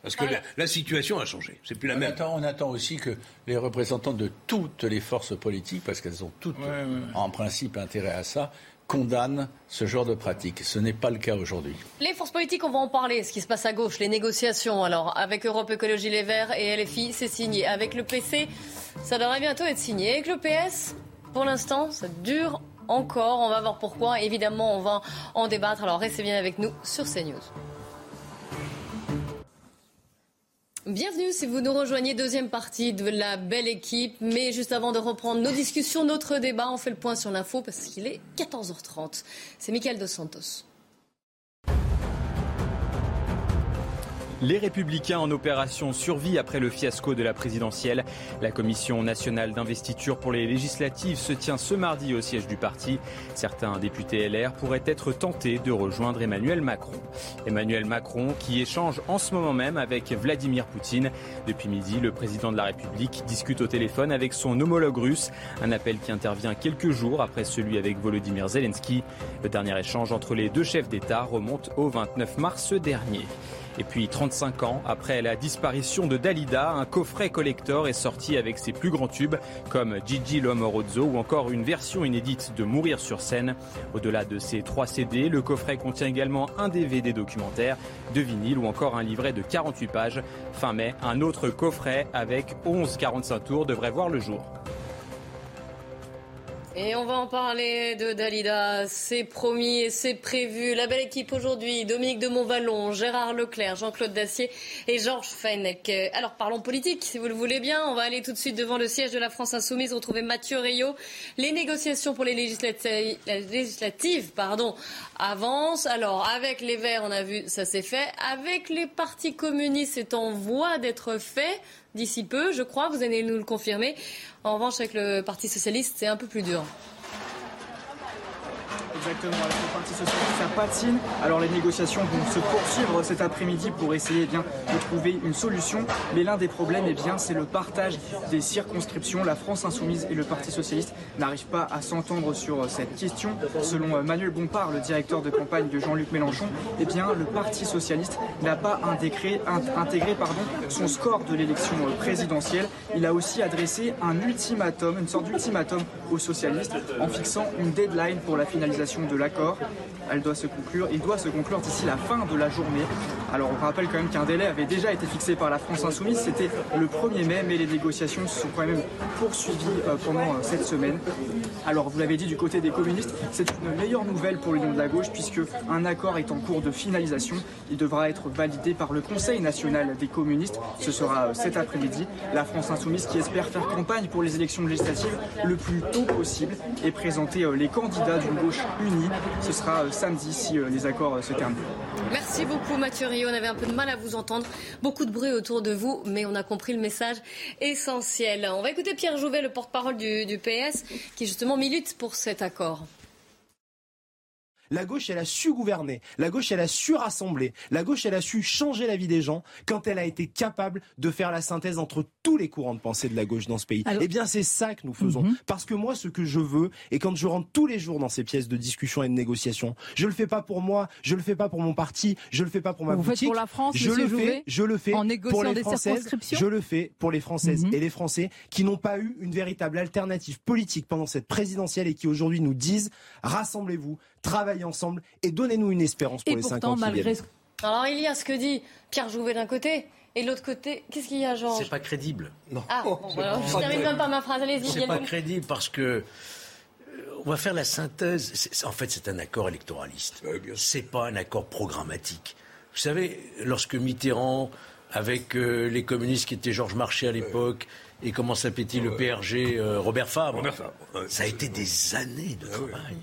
S12: Parce que la, situation a changé. C'est plus la même.
S8: on attend aussi que les représentants de toutes les forces politiques, parce qu'elles ont toutes en principe intérêt à ça, condamne ce genre de pratique. Ce n'est pas le cas aujourd'hui.
S1: Les forces politiques, on va en parler. Ce qui se passe à gauche, les négociations. Alors, avec Europe Écologie Les Verts et LFI, c'est signé. Avec le PC, ça devrait bientôt être signé. Avec le PS, pour l'instant, ça dure encore. On va voir pourquoi. Évidemment, on va en débattre. Alors, restez bien avec nous sur CNews. Bienvenue si vous nous rejoignez, deuxième partie de la belle équipe. Mais juste avant de reprendre nos discussions, notre débat, on fait le point sur l'info parce qu'il est 14h30. C'est Michael Dos Santos.
S11: Les Républicains en opération survie après le fiasco de la présidentielle. La commission nationale d'investiture pour les législatives se tient ce mardi au siège du parti. Certains députés LR pourraient être tentés de rejoindre Emmanuel Macron. Emmanuel Macron qui échange en ce moment même avec Vladimir Poutine. Depuis midi, le président de la République discute au téléphone avec son homologue russe. Un appel qui intervient quelques jours après celui avec Volodymyr Zelensky. Le dernier échange entre les deux chefs d'État remonte au 29 mars dernier. Et puis 35 ans après la disparition de Dalida, un coffret collector est sorti avec ses plus grands tubes comme Gigi Lomorozzo ou encore une version inédite de Mourir sur scène. Au-delà de ces trois CD, le coffret contient également un DVD documentaire, de vinyle ou encore un livret de 48 pages. Fin mai, un autre coffret avec 11 45 tours devrait voir le jour.
S1: Et on va en parler de Dalida. C'est promis et c'est prévu. La belle équipe aujourd'hui, Dominique de Montvalon, Gérard Leclerc, Jean-Claude Dacier et Georges Fenech. Alors parlons politique, si vous le voulez bien. On va aller tout de suite devant le siège de la France Insoumise, retrouver Mathieu Rio. Les négociations pour les législatives, avancent. Alors avec les Verts, on a vu, ça s'est fait. Avec les partis communistes, c'est en voie d'être fait d'ici peu, je crois. Vous allez nous le confirmer. En revanche, avec le Parti socialiste, c'est un peu plus dur.
S3: Exactement, avec le Parti Socialiste, ça patine. Alors les négociations vont se poursuivre cet après-midi pour essayer eh bien, de trouver une solution. Mais l'un des problèmes, eh bien, c'est le partage des circonscriptions. La France Insoumise et le Parti Socialiste n'arrivent pas à s'entendre sur cette question. Selon euh, Manuel Bompard, le directeur de campagne de Jean-Luc Mélenchon, eh bien, le Parti Socialiste n'a pas intégré, son score de l'élection euh, présidentielle. Il a aussi adressé un ultimatum, une sorte d'ultimatum aux socialistes en fixant une deadline pour la finalisation de l'accord. Elle doit se conclure, il doit se conclure d'ici la fin de la journée. Alors on rappelle quand même qu'un délai avait déjà été fixé par la France Insoumise, c'était le 1er mai, mais les négociations se sont quand même poursuivies euh, pendant euh, cette semaine. Alors vous l'avez dit du côté des communistes, c'est une meilleure nouvelle pour l'Union de la gauche puisque un accord est en cours de finalisation. Il devra être validé par le Conseil national des communistes. Ce sera euh, cet après-midi. La France Insoumise qui espère faire campagne pour les élections législatives le plus tôt possible et présenter les candidats d'une gauche unie. Ce sera se terminent.
S1: Merci beaucoup Mathieu Rio. On avait un peu de mal à vous entendre. Beaucoup de bruit autour de vous, mais on a compris le message essentiel. On va écouter Pierre Jouvet, le porte-parole du, du PS, qui justement milite pour cet accord.
S13: La gauche, elle a su gouverner. La gauche, elle a su rassembler. La gauche, elle a su changer la vie des gens quand elle a été capable de faire la synthèse entre tous les courants de pensée de la gauche dans ce pays. Eh bien, c'est ça que nous faisons. Mhm. Parce que moi, ce que je veux, et quand je rentre tous les jours dans ces pièces de discussion et de négociation, je le fais pas pour moi, je le fais pas pour mon parti, je le fais pas pour ma
S4: Vous
S13: boutique.
S4: pour la France,
S13: je le fais, je le fais
S4: en
S13: pour les
S4: des
S13: Françaises. Je le fais pour les Françaises
S4: Mhm.
S13: et les Français qui n'ont pas eu une véritable alternative politique pendant cette présidentielle et qui aujourd'hui nous disent rassemblez-vous, travaillez ensemble et donnez-nous une espérance pour
S1: Et
S13: les
S1: pourtant,
S13: cinq ans qui
S1: malgré
S13: viennent.
S1: ce... Alors il y a ce que dit Pierre Jouvet d'un côté, et de l'autre côté, qu'est-ce qu'il y a, Georges
S10: C'est pas crédible. Non.
S1: Ah, bon, voilà, je termine même pas ma phrase. Allez-y,
S10: C'est pas crédible parce que euh, on va faire la synthèse. En fait, c'est un accord électoraliste. C'est pas un accord programmatique. Vous savez, lorsque Mitterrand, avec euh, les communistes qui étaient Georges Marchais à l'époque, et comment s'appelait-il le PRG, euh, Robert Fabre, ça a été des années de travail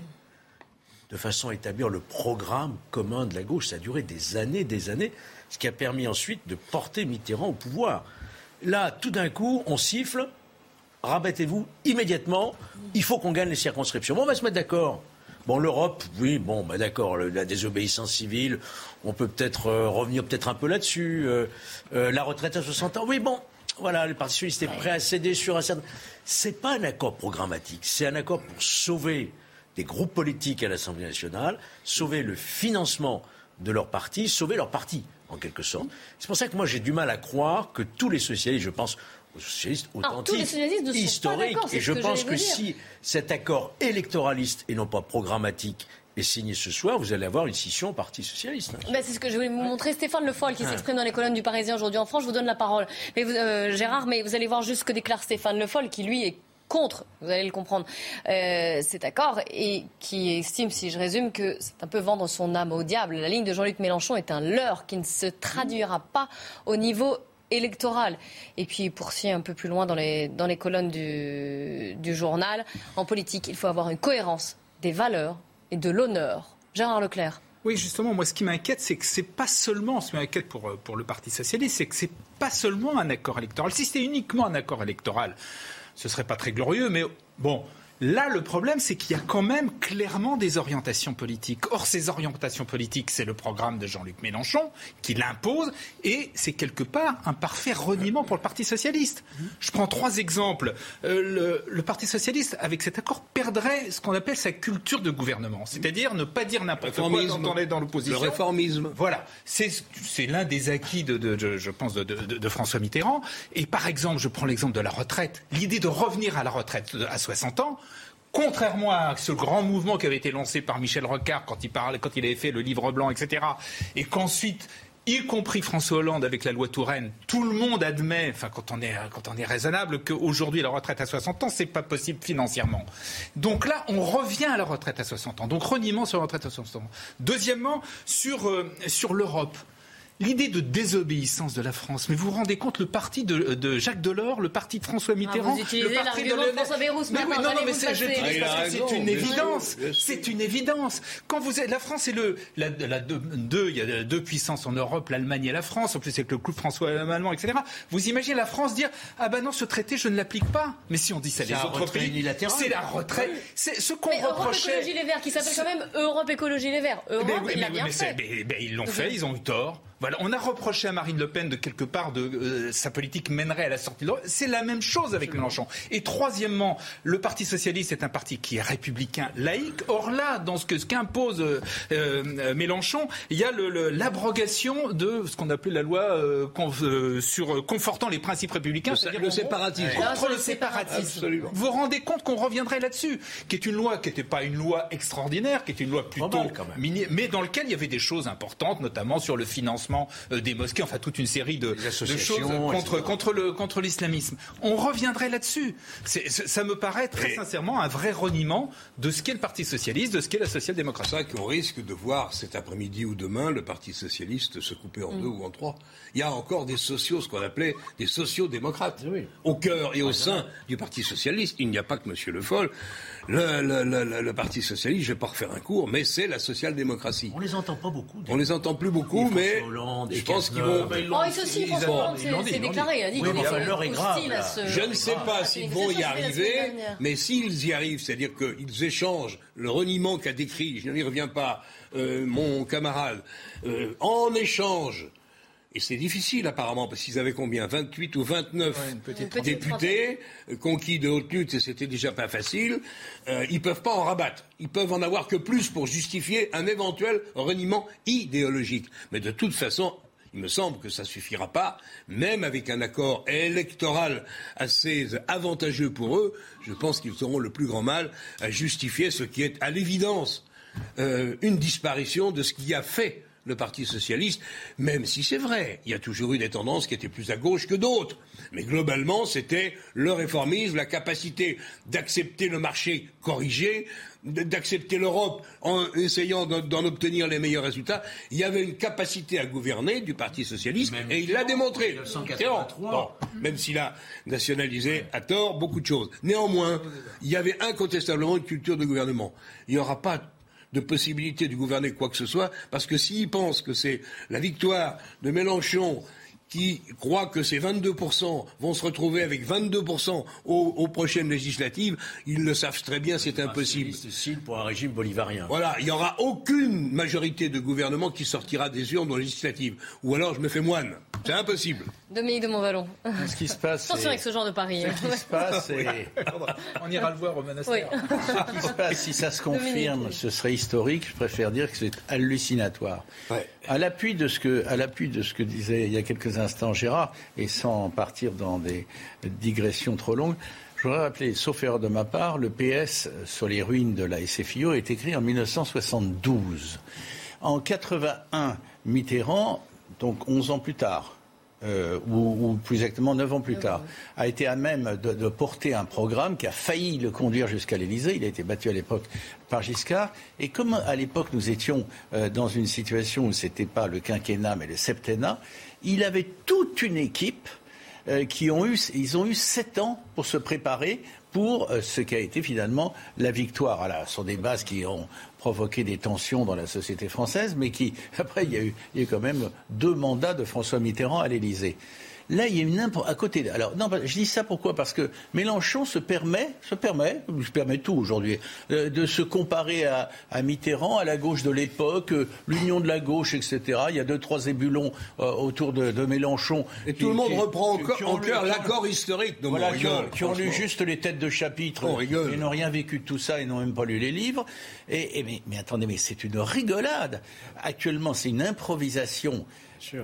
S10: de façon à établir le programme commun de la gauche. Ça a duré des années, des années, ce qui a permis ensuite de porter Mitterrand au pouvoir. Là, tout d'un coup, on siffle, rabattez-vous immédiatement, il faut qu'on gagne les circonscriptions. Bon, on va se mettre d'accord. Bon, l'Europe, oui, bon, bah d'accord, la désobéissance civile, on peut peut-être euh, revenir peut-être un peu là-dessus. Euh, euh, la retraite à 60 ans, oui, bon, voilà, le Parti socialiste est prêt à céder sur un certain... C'est pas un accord programmatique, c'est un accord pour sauver des groupes politiques à l'Assemblée nationale, sauver le financement de leur parti, sauver leur parti, en quelque sorte. C'est pour ça que moi j'ai du mal à croire que tous les socialistes, je pense aux socialistes
S1: Alors, tous les
S10: authentiques, historiques, et je pense que si cet accord électoraliste et non pas programmatique est signé ce soir, vous allez avoir une scission au Parti socialiste.
S1: Bah, c'est ce que je voulais vous montrer. Stéphane Le Foll qui
S10: Ah.
S1: s'exprime dans les colonnes du Parisien aujourd'hui en France. Je vous donne la parole. Mais vous, euh, Gérard, mais vous allez voir juste ce que déclare Stéphane Le Foll qui lui est contre, vous allez le comprendre, euh, cet accord et qui estime, si je résume, que c'est un peu vendre son âme au diable. La ligne de Jean-Luc Mélenchon est un leurre qui ne se traduira pas au niveau électoral. Et puis il un peu plus loin dans les, colonnes du, du journal. En politique, il faut avoir une cohérence des valeurs et de l'honneur. Gérard Leclerc.
S7: Oui, justement, moi, ce qui m'inquiète, c'est que c'est pas seulement, ce qui m'inquiète pour, euh, pour le Parti Socialiste, c'est que c'est pas seulement un accord électoral. Si c'était uniquement un accord électoral, ce serait pas très glorieux, mais bon. Là, le problème, c'est qu'il y a quand même clairement des orientations politiques. Or, ces orientations politiques, c'est le programme de Jean-Luc Mélenchon qui l'impose, et c'est quelque part un parfait reniement pour le Parti socialiste. Je prends trois exemples. Euh, le, le Parti socialiste, avec cet accord, perdrait ce qu'on appelle sa culture de gouvernement, c'est-à-dire ne pas dire n'importe quoi quand on est dans l'opposition.
S12: Le réformisme.
S7: Voilà, c'est l'un des acquis de, de- de- je pense de François Mitterrand. Et par exemple, je prends l'exemple de la retraite. L'idée de revenir à la retraite à 60 ans. Contrairement à ce grand mouvement qui avait été lancé par Michel Rocard quand il parlait, avait fait le livre blanc, etc., et qu'ensuite, y compris François Hollande avec la loi Touraine, tout le monde admet, enfin quand on est raisonnable, qu'aujourd'hui la retraite à 60 ans c'est pas possible financièrement. Donc là, on revient à la retraite à 60 ans. Donc reniement sur la retraite à 60 ans. Deuxièmement, sur euh, sur l'Europe. L'idée de désobéissance de la France, mais vous vous rendez compte, le parti de, de Jacques Delors, le parti de François Mitterrand,
S1: Ah, vous utilisez
S7: le parti de Lionel-
S1: François Bayrou ce
S7: Mais oui,
S1: matin,
S7: non, non, mais
S1: vous
S7: c'est, une évidence. C'est une évidence. Quand vous êtes, la France est le, la, la deux, deux- il y a deux puissances en Europe, l'Allemagne et la France. En plus, avec le club François allemand, etc. Vous imaginez la France dire, ah ben non, ce traité, je ne l'applique pas. Mais si on dit ça,
S10: C'est
S7: les
S10: un
S7: autres pays,
S10: unilatéral.
S7: c'est la retraite. C'est ce qu'on
S1: Mais Europe
S7: reprochait.
S1: Écologie Les Verts, qui s'appelle quand même Europe Écologie Les Verts. Europe,
S7: Mais oui, mais mais
S1: fait.
S7: mais- mais ils l'ont fait, ils ont eu tort. Voilà, on a reproché à Marine Le Pen de quelque part de euh, sa politique mènerait à la sortie de l'Europe. C'est la même chose avec Mélenchon. Et troisièmement, le Parti socialiste est un parti qui est républicain laïque. Or là, dans ce que ce qu'impose euh, euh, Mélenchon, il y a le- le- l'abrogation de ce qu'on appelait la loi euh, euh, sur euh, confortant les principes républicains,
S12: Le-
S7: c'est-à-dire
S12: le séparatisme.
S7: Contre
S1: le
S7: séparatisme.
S12: Absolument.
S7: Vous vous rendez compte qu'on reviendrait là-dessus, qui est une loi qui n'était pas une loi extraordinaire, qui était une loi plutôt
S10: Normal, quand même.
S7: mini- mais dans lequel il y avait des choses importantes, notamment sur le financement euh, des mosquées, enfin toute une série de, choses contre,
S10: etc.
S7: contre, le, contre l'islamisme. On reviendrait là-dessus. C'est- c'est- ça me paraît très
S12: Et-
S7: sincèrement un vrai reniement de ce qu'est le Parti socialiste, de ce qu'est la
S12: C'est
S7: social-démocratie.
S12: ça qu'on risque de voir cet après-midi ou demain le Parti socialiste se couper en deux ou en trois. Il y a encore des sociaux, ce qu'on appelait des sociaux-démocrates.
S10: Oui.
S12: Au cœur et au sein du Parti socialiste, il n'y a pas que M. Le Foll. Le, le- le- le- le Parti socialiste, je ne vais pas refaire un cours, mais c'est la social-démocratie.
S10: On les entend pas beaucoup.
S12: On les entend plus beaucoup,
S10: Et
S12: mais
S10: Hollande,
S12: je pense qu'ils vont.
S10: ils
S1: Oh, aussi, François Hollande, c'est déclaré. Il a dit
S10: Oui, enfin, l'heure est grave,
S1: ce.
S12: Je ne sais pas s'ils vont y arriver, mais s'ils y arrivent, c'est-à-dire qu'ils échangent le reniement qu'a décrit, je n'y reviens pas, euh, mon camarade, euh, en échange. Et c'est difficile apparemment, parce qu'ils avaient combien 28 ou 29
S7: Ouais,
S12: députés conquis de haute lutte, et c'était déjà pas facile. Euh, ils peuvent pas en rabattre. Ils peuvent en avoir que plus pour justifier un éventuel reniement idéologique. Mais de toute façon, il me semble que ça suffira pas, même avec un accord électoral assez avantageux pour eux. Je pense qu'ils auront le plus grand mal à justifier ce qui est à l'évidence euh, une disparition de ce qui a fait le Parti socialiste, même si c'est vrai, il y a toujours eu des tendances qui étaient plus à gauche que d'autres. Mais globalement, c'était le réformisme, la capacité d'accepter le marché corrigé, d'accepter l'Europe en essayant d'en d'en obtenir les meilleurs résultats. Il y avait une capacité à gouverner du Parti socialiste
S10: Même
S12: et il l'a démontré.
S10: 1983.
S12: Bon, même s'il a nationalisé à tort beaucoup de choses. Néanmoins, il y avait incontestablement une culture de gouvernement. Il n'y aura pas de possibilité de gouverner quoi que ce soit, parce que s'ils pensent que c'est la victoire de Mélenchon qui croit que ces 22% vont se retrouver avec 22% aux, aux prochaines législatives, ils le savent très bien, c'est impossible.
S10: C'est pour un régime bolivarien.
S12: Voilà, il n'y aura aucune majorité de gouvernement qui sortira des urnes aux législatives. Ou alors je me fais moine. C'est impossible.
S1: Dominique de Montvalon.
S8: Ce qui se passe,
S1: Attention
S8: c'est-
S1: avec ce genre de pari.
S8: ce qui se passe, c'est-
S7: On ira le voir au monastère.
S1: Oui.
S8: ce qui se passe, si ça se confirme,
S1: Dominique.
S8: ce serait historique. Je préfère dire que c'est hallucinatoire.
S12: Ouais.
S8: À l'appui de ce que, à l'appui de ce que disait il y a quelques instants Gérard, et sans partir dans des digressions trop longues, je voudrais rappeler, sauf erreur de ma part, le PS sur les ruines de la SFIO est écrit en 1972. En 81, Mitterrand, donc 11 ans plus tard, euh, ou, ou plus exactement 9 ans plus tard, a été à même de, de porter un programme qui a failli le conduire jusqu'à l'Élysée. Il a été battu à l'époque par Giscard. Et comme à l'époque nous étions euh, dans une situation où c'était pas le quinquennat mais le septennat, il avait toute une équipe euh, qui ont eu, ils ont eu sept ans pour se préparer pour euh, ce qui a été finalement la victoire. Alors, ce des bases qui ont provoqué des tensions dans la société française, mais qui, [LAUGHS] après, il y a eu, il y a eu quand même deux mandats de François Mitterrand à l'Élysée. Là, il y a une impo- à côté. de- Alors, non, je dis ça pourquoi? Parce que Mélenchon se permet, se permet, se permet tout aujourd'hui, euh, de se comparer à, à Mitterrand, à la gauche de l'époque, euh, l'union de la gauche, etc. Il y a deux, trois ébulons euh, autour de, de Mélenchon.
S12: Et
S8: qui-
S12: tout le monde
S8: qui-
S12: reprend
S8: qui-
S12: en cœur l'accord historique. Donc
S8: voilà,
S12: on
S8: qui ont,
S12: rigole,
S8: qui ont lu juste les têtes de chapitre
S12: On rigole.
S8: et n'ont rien vécu de tout ça et n'ont même pas lu les livres. Et, et mais, mais attendez, mais c'est une rigolade. Actuellement, c'est une improvisation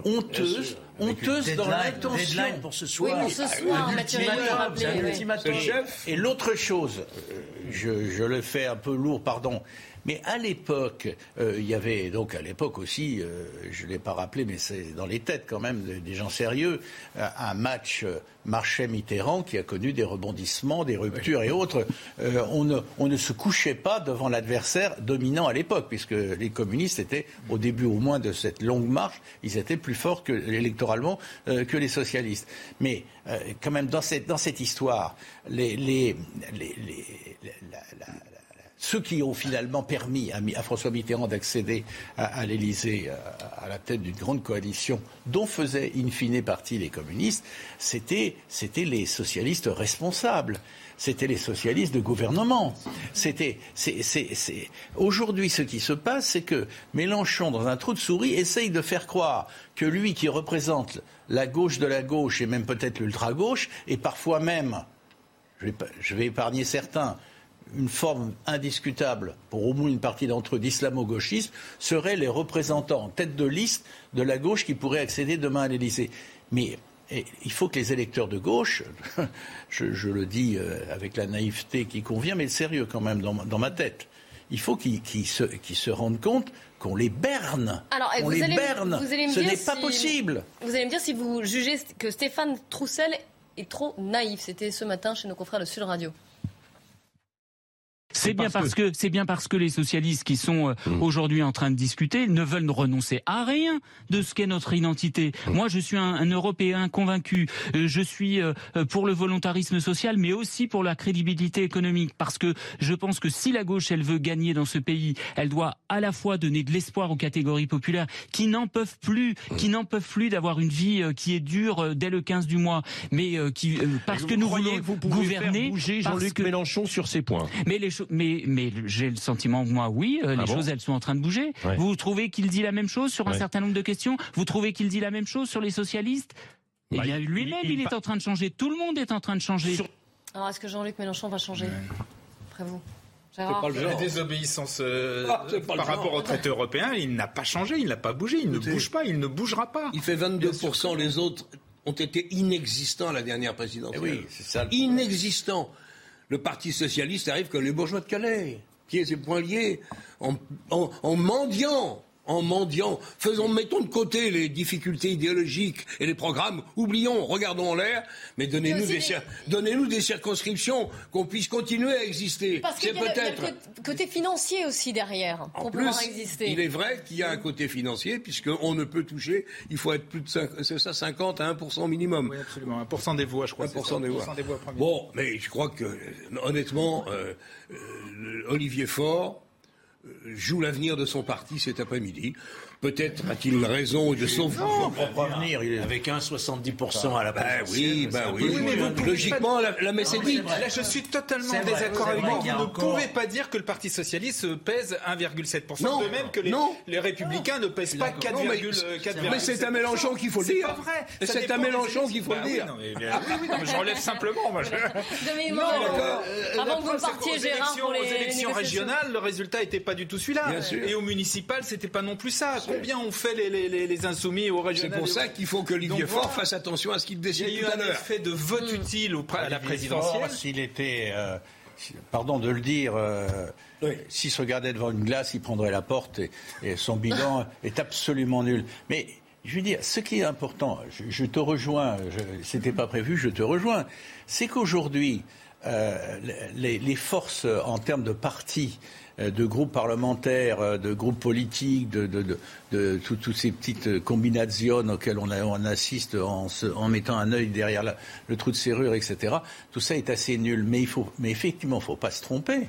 S8: honteuse,
S10: Bien sûr. Avec
S8: honteuse dans l'intention.
S10: pour ce
S1: Oui,
S10: soir.
S1: pour ce
S10: Ah,
S1: soir,
S10: un
S1: Mathieu
S10: ultimatum, un
S1: oui.
S10: ultimatum.
S12: C'est le chef.
S8: Et l'autre chose, euh, je, je le fais un peu lourd, pardon, Mais à l'époque, euh, il y avait donc à l'époque aussi, euh, je ne l'ai pas rappelé, mais c'est dans les têtes quand même des gens sérieux, un match Marchais-Mitterrand qui a connu des rebondissements, des ruptures et autres. on, ne, se couchait pas devant l'adversaire dominant à l'époque, puisque les communistes étaient, au début au moins de cette longue marche, ils étaient plus forts électoralement que les socialistes. Mais quand même, dans cette, dans cette histoire, les, les, les, ceux qui ont finalement permis à, François Mitterrand d'accéder à, l'Élysée, euh, à, la tête d'une grande coalition dont faisaient in fine partie les communistes, c'était les socialistes responsables. C'était les socialistes de gouvernement. C'était, Aujourd'hui, ce qui se passe, c'est que Mélenchon, dans un trou de souris, essaye de faire croire que lui, qui représente la gauche de la gauche et même peut-être l'ultra-gauche, et parfois même, je vais épargner certains, une forme indiscutable pour au moins une partie d'entre eux d'islamo-gauchisme seraient les représentants en tête de liste de la gauche qui pourraient accéder demain à l'Élysée. Mais il faut que les électeurs de gauche, [LAUGHS] je, le dis euh, avec la naïveté qui convient, mais sérieux quand même dans, ma tête, il faut qu'ils se, rendent compte qu'on les berne.
S1: Alors,
S8: on les berne. Ce n'est pas possible.
S1: Vous allez me dire si vous jugez que Stéphane Troussel est trop naïf. C'était ce matin chez nos confrères de Sud Radio.
S14: C'est bien parce que, c'est bien parce que les socialistes qui sont euh, hmm. aujourd'hui en train de discuter ne veulent renoncer à rien de ce qu'est notre identité. Hmm. Moi, je suis un, Européen convaincu. Euh, je suis euh, pour le volontarisme social, mais aussi pour la crédibilité économique, parce que je pense que si la gauche elle veut gagner dans ce pays, elle doit à la fois donner de l'espoir aux catégories populaires qui n'en peuvent plus, hmm. qui n'en peuvent plus d'avoir une vie qui est dure dès le 15 du mois, mais qui parce que nous voulons
S15: vous
S14: gouverner.
S15: Faire bouger Jean-Luc Mélenchon sur ces points?
S14: Mais les mais, mais j'ai le sentiment que moi, oui, euh, les ah choses, elles sont en train de bouger. Vous trouvez qu'il dit la même chose sur un certain nombre de questions? Vous trouvez qu'il dit la même chose sur les socialistes? Eh bah, bien, lui-même, il, est en train de changer. Tout le monde est en train de changer.
S1: Alors, est-ce que Jean-Luc Mélenchon va changer? Après vous
S7: pas le La désobéissance euh, ah, par rapport au traité européen, il n'a pas changé, il n'a pas bougé, il ne bouge pas, il ne bougera pas.
S12: Il fait 22%, les autres ont été inexistants à la dernière présidentielle.
S8: Eh oui, c'est ça.
S12: Inexistants le Parti socialiste arrive comme les bourgeois de Calais, pieds et poings liés, en, en mendiant en mendiant. Faisons, mettons de côté les difficultés idéologiques et les programmes. Oublions, regardons en l'air, mais donnez-nous des, des circonscriptions qu'on puisse continuer à exister.
S1: Parce qu'il y, a le côté financier aussi derrière pour pouvoir exister.
S12: Il est vrai qu'il y a un côté financier puisqu'on ne peut toucher, il faut être plus de 5, c'est ça, 50 à 1% minimum.
S7: Oui, absolument. 1% des voix, je crois.
S12: 1% des, voix. bon, mais je crois que, honnêtement, euh, euh, Olivier Faure, euh, joue l'avenir de son parti cet après-midi. Peut-être a-t-il raison de son
S8: propre avenir. Il est avec un 70% à la
S12: base. Ben oui, oui. Logiquement, la, la messe est dite.
S7: Là, je suis totalement en désaccord avec vous. Vous ne pouvez pas dire que le Parti socialiste pèse 1,7%. De même que les, les républicains ne pèsent pas 4,4%.
S12: Mais c'est un Mélenchon qu'il faut le dire. C'est pas vrai. C'est un Mélenchon qu'il faut le dire.
S7: Oui, oui, je relève simplement.
S1: Avant que vous partiez, Gérard, pour les
S7: élections régionales, le résultat n'était pas du tout celui-là. Et au municipal, c'était pas non plus ça. Combien on fait les, insoumis au régional
S12: C'est pour ça qu'il faut que Olivier Faure fasse attention à ce qu'il décide
S7: tout à l'heure. Il y a eu un effet de vote hmm. utile à la présidentielle.
S8: S'il était, euh, pardon de le dire, euh, s'il se regardait devant une glace, il prendrait la porte et, son bilan [LAUGHS] est absolument nul. Mais je veux dire, ce qui est important, je, te rejoins, c'était pas prévu, je te rejoins, c'est qu'aujourd'hui, euh, les, les, forces en termes de partis de groupes parlementaires, euh, de groupes politiques, de, toutes ces petites combinations auxquelles on, on assiste en, mettant un œil derrière le trou de serrure, etc. Tout ça est assez nul. Mais, il faut, mais effectivement, il ne faut pas se tromper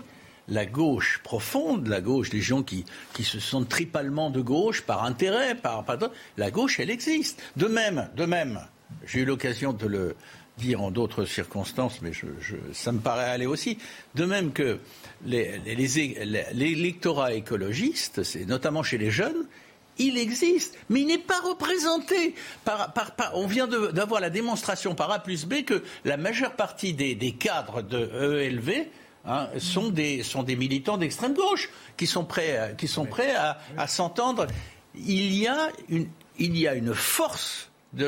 S8: la gauche profonde, la gauche des gens qui, qui se sentent tripalement de gauche par intérêt, par, par la gauche, elle existe. De même, de même, j'ai eu l'occasion de le dire en d'autres circonstances, mais je, ça me paraît aller aussi. De même que l'électorat écologiste, c'est notamment chez les jeunes, il existe, mais il n'est pas représenté. On vient d'avoir la démonstration par A plus B que la majeure partie des, cadres de EELV hein, sont, des, sont des militants d'extrême gauche qui sont prêts, à, s'entendre. Il y a une, il y a une force de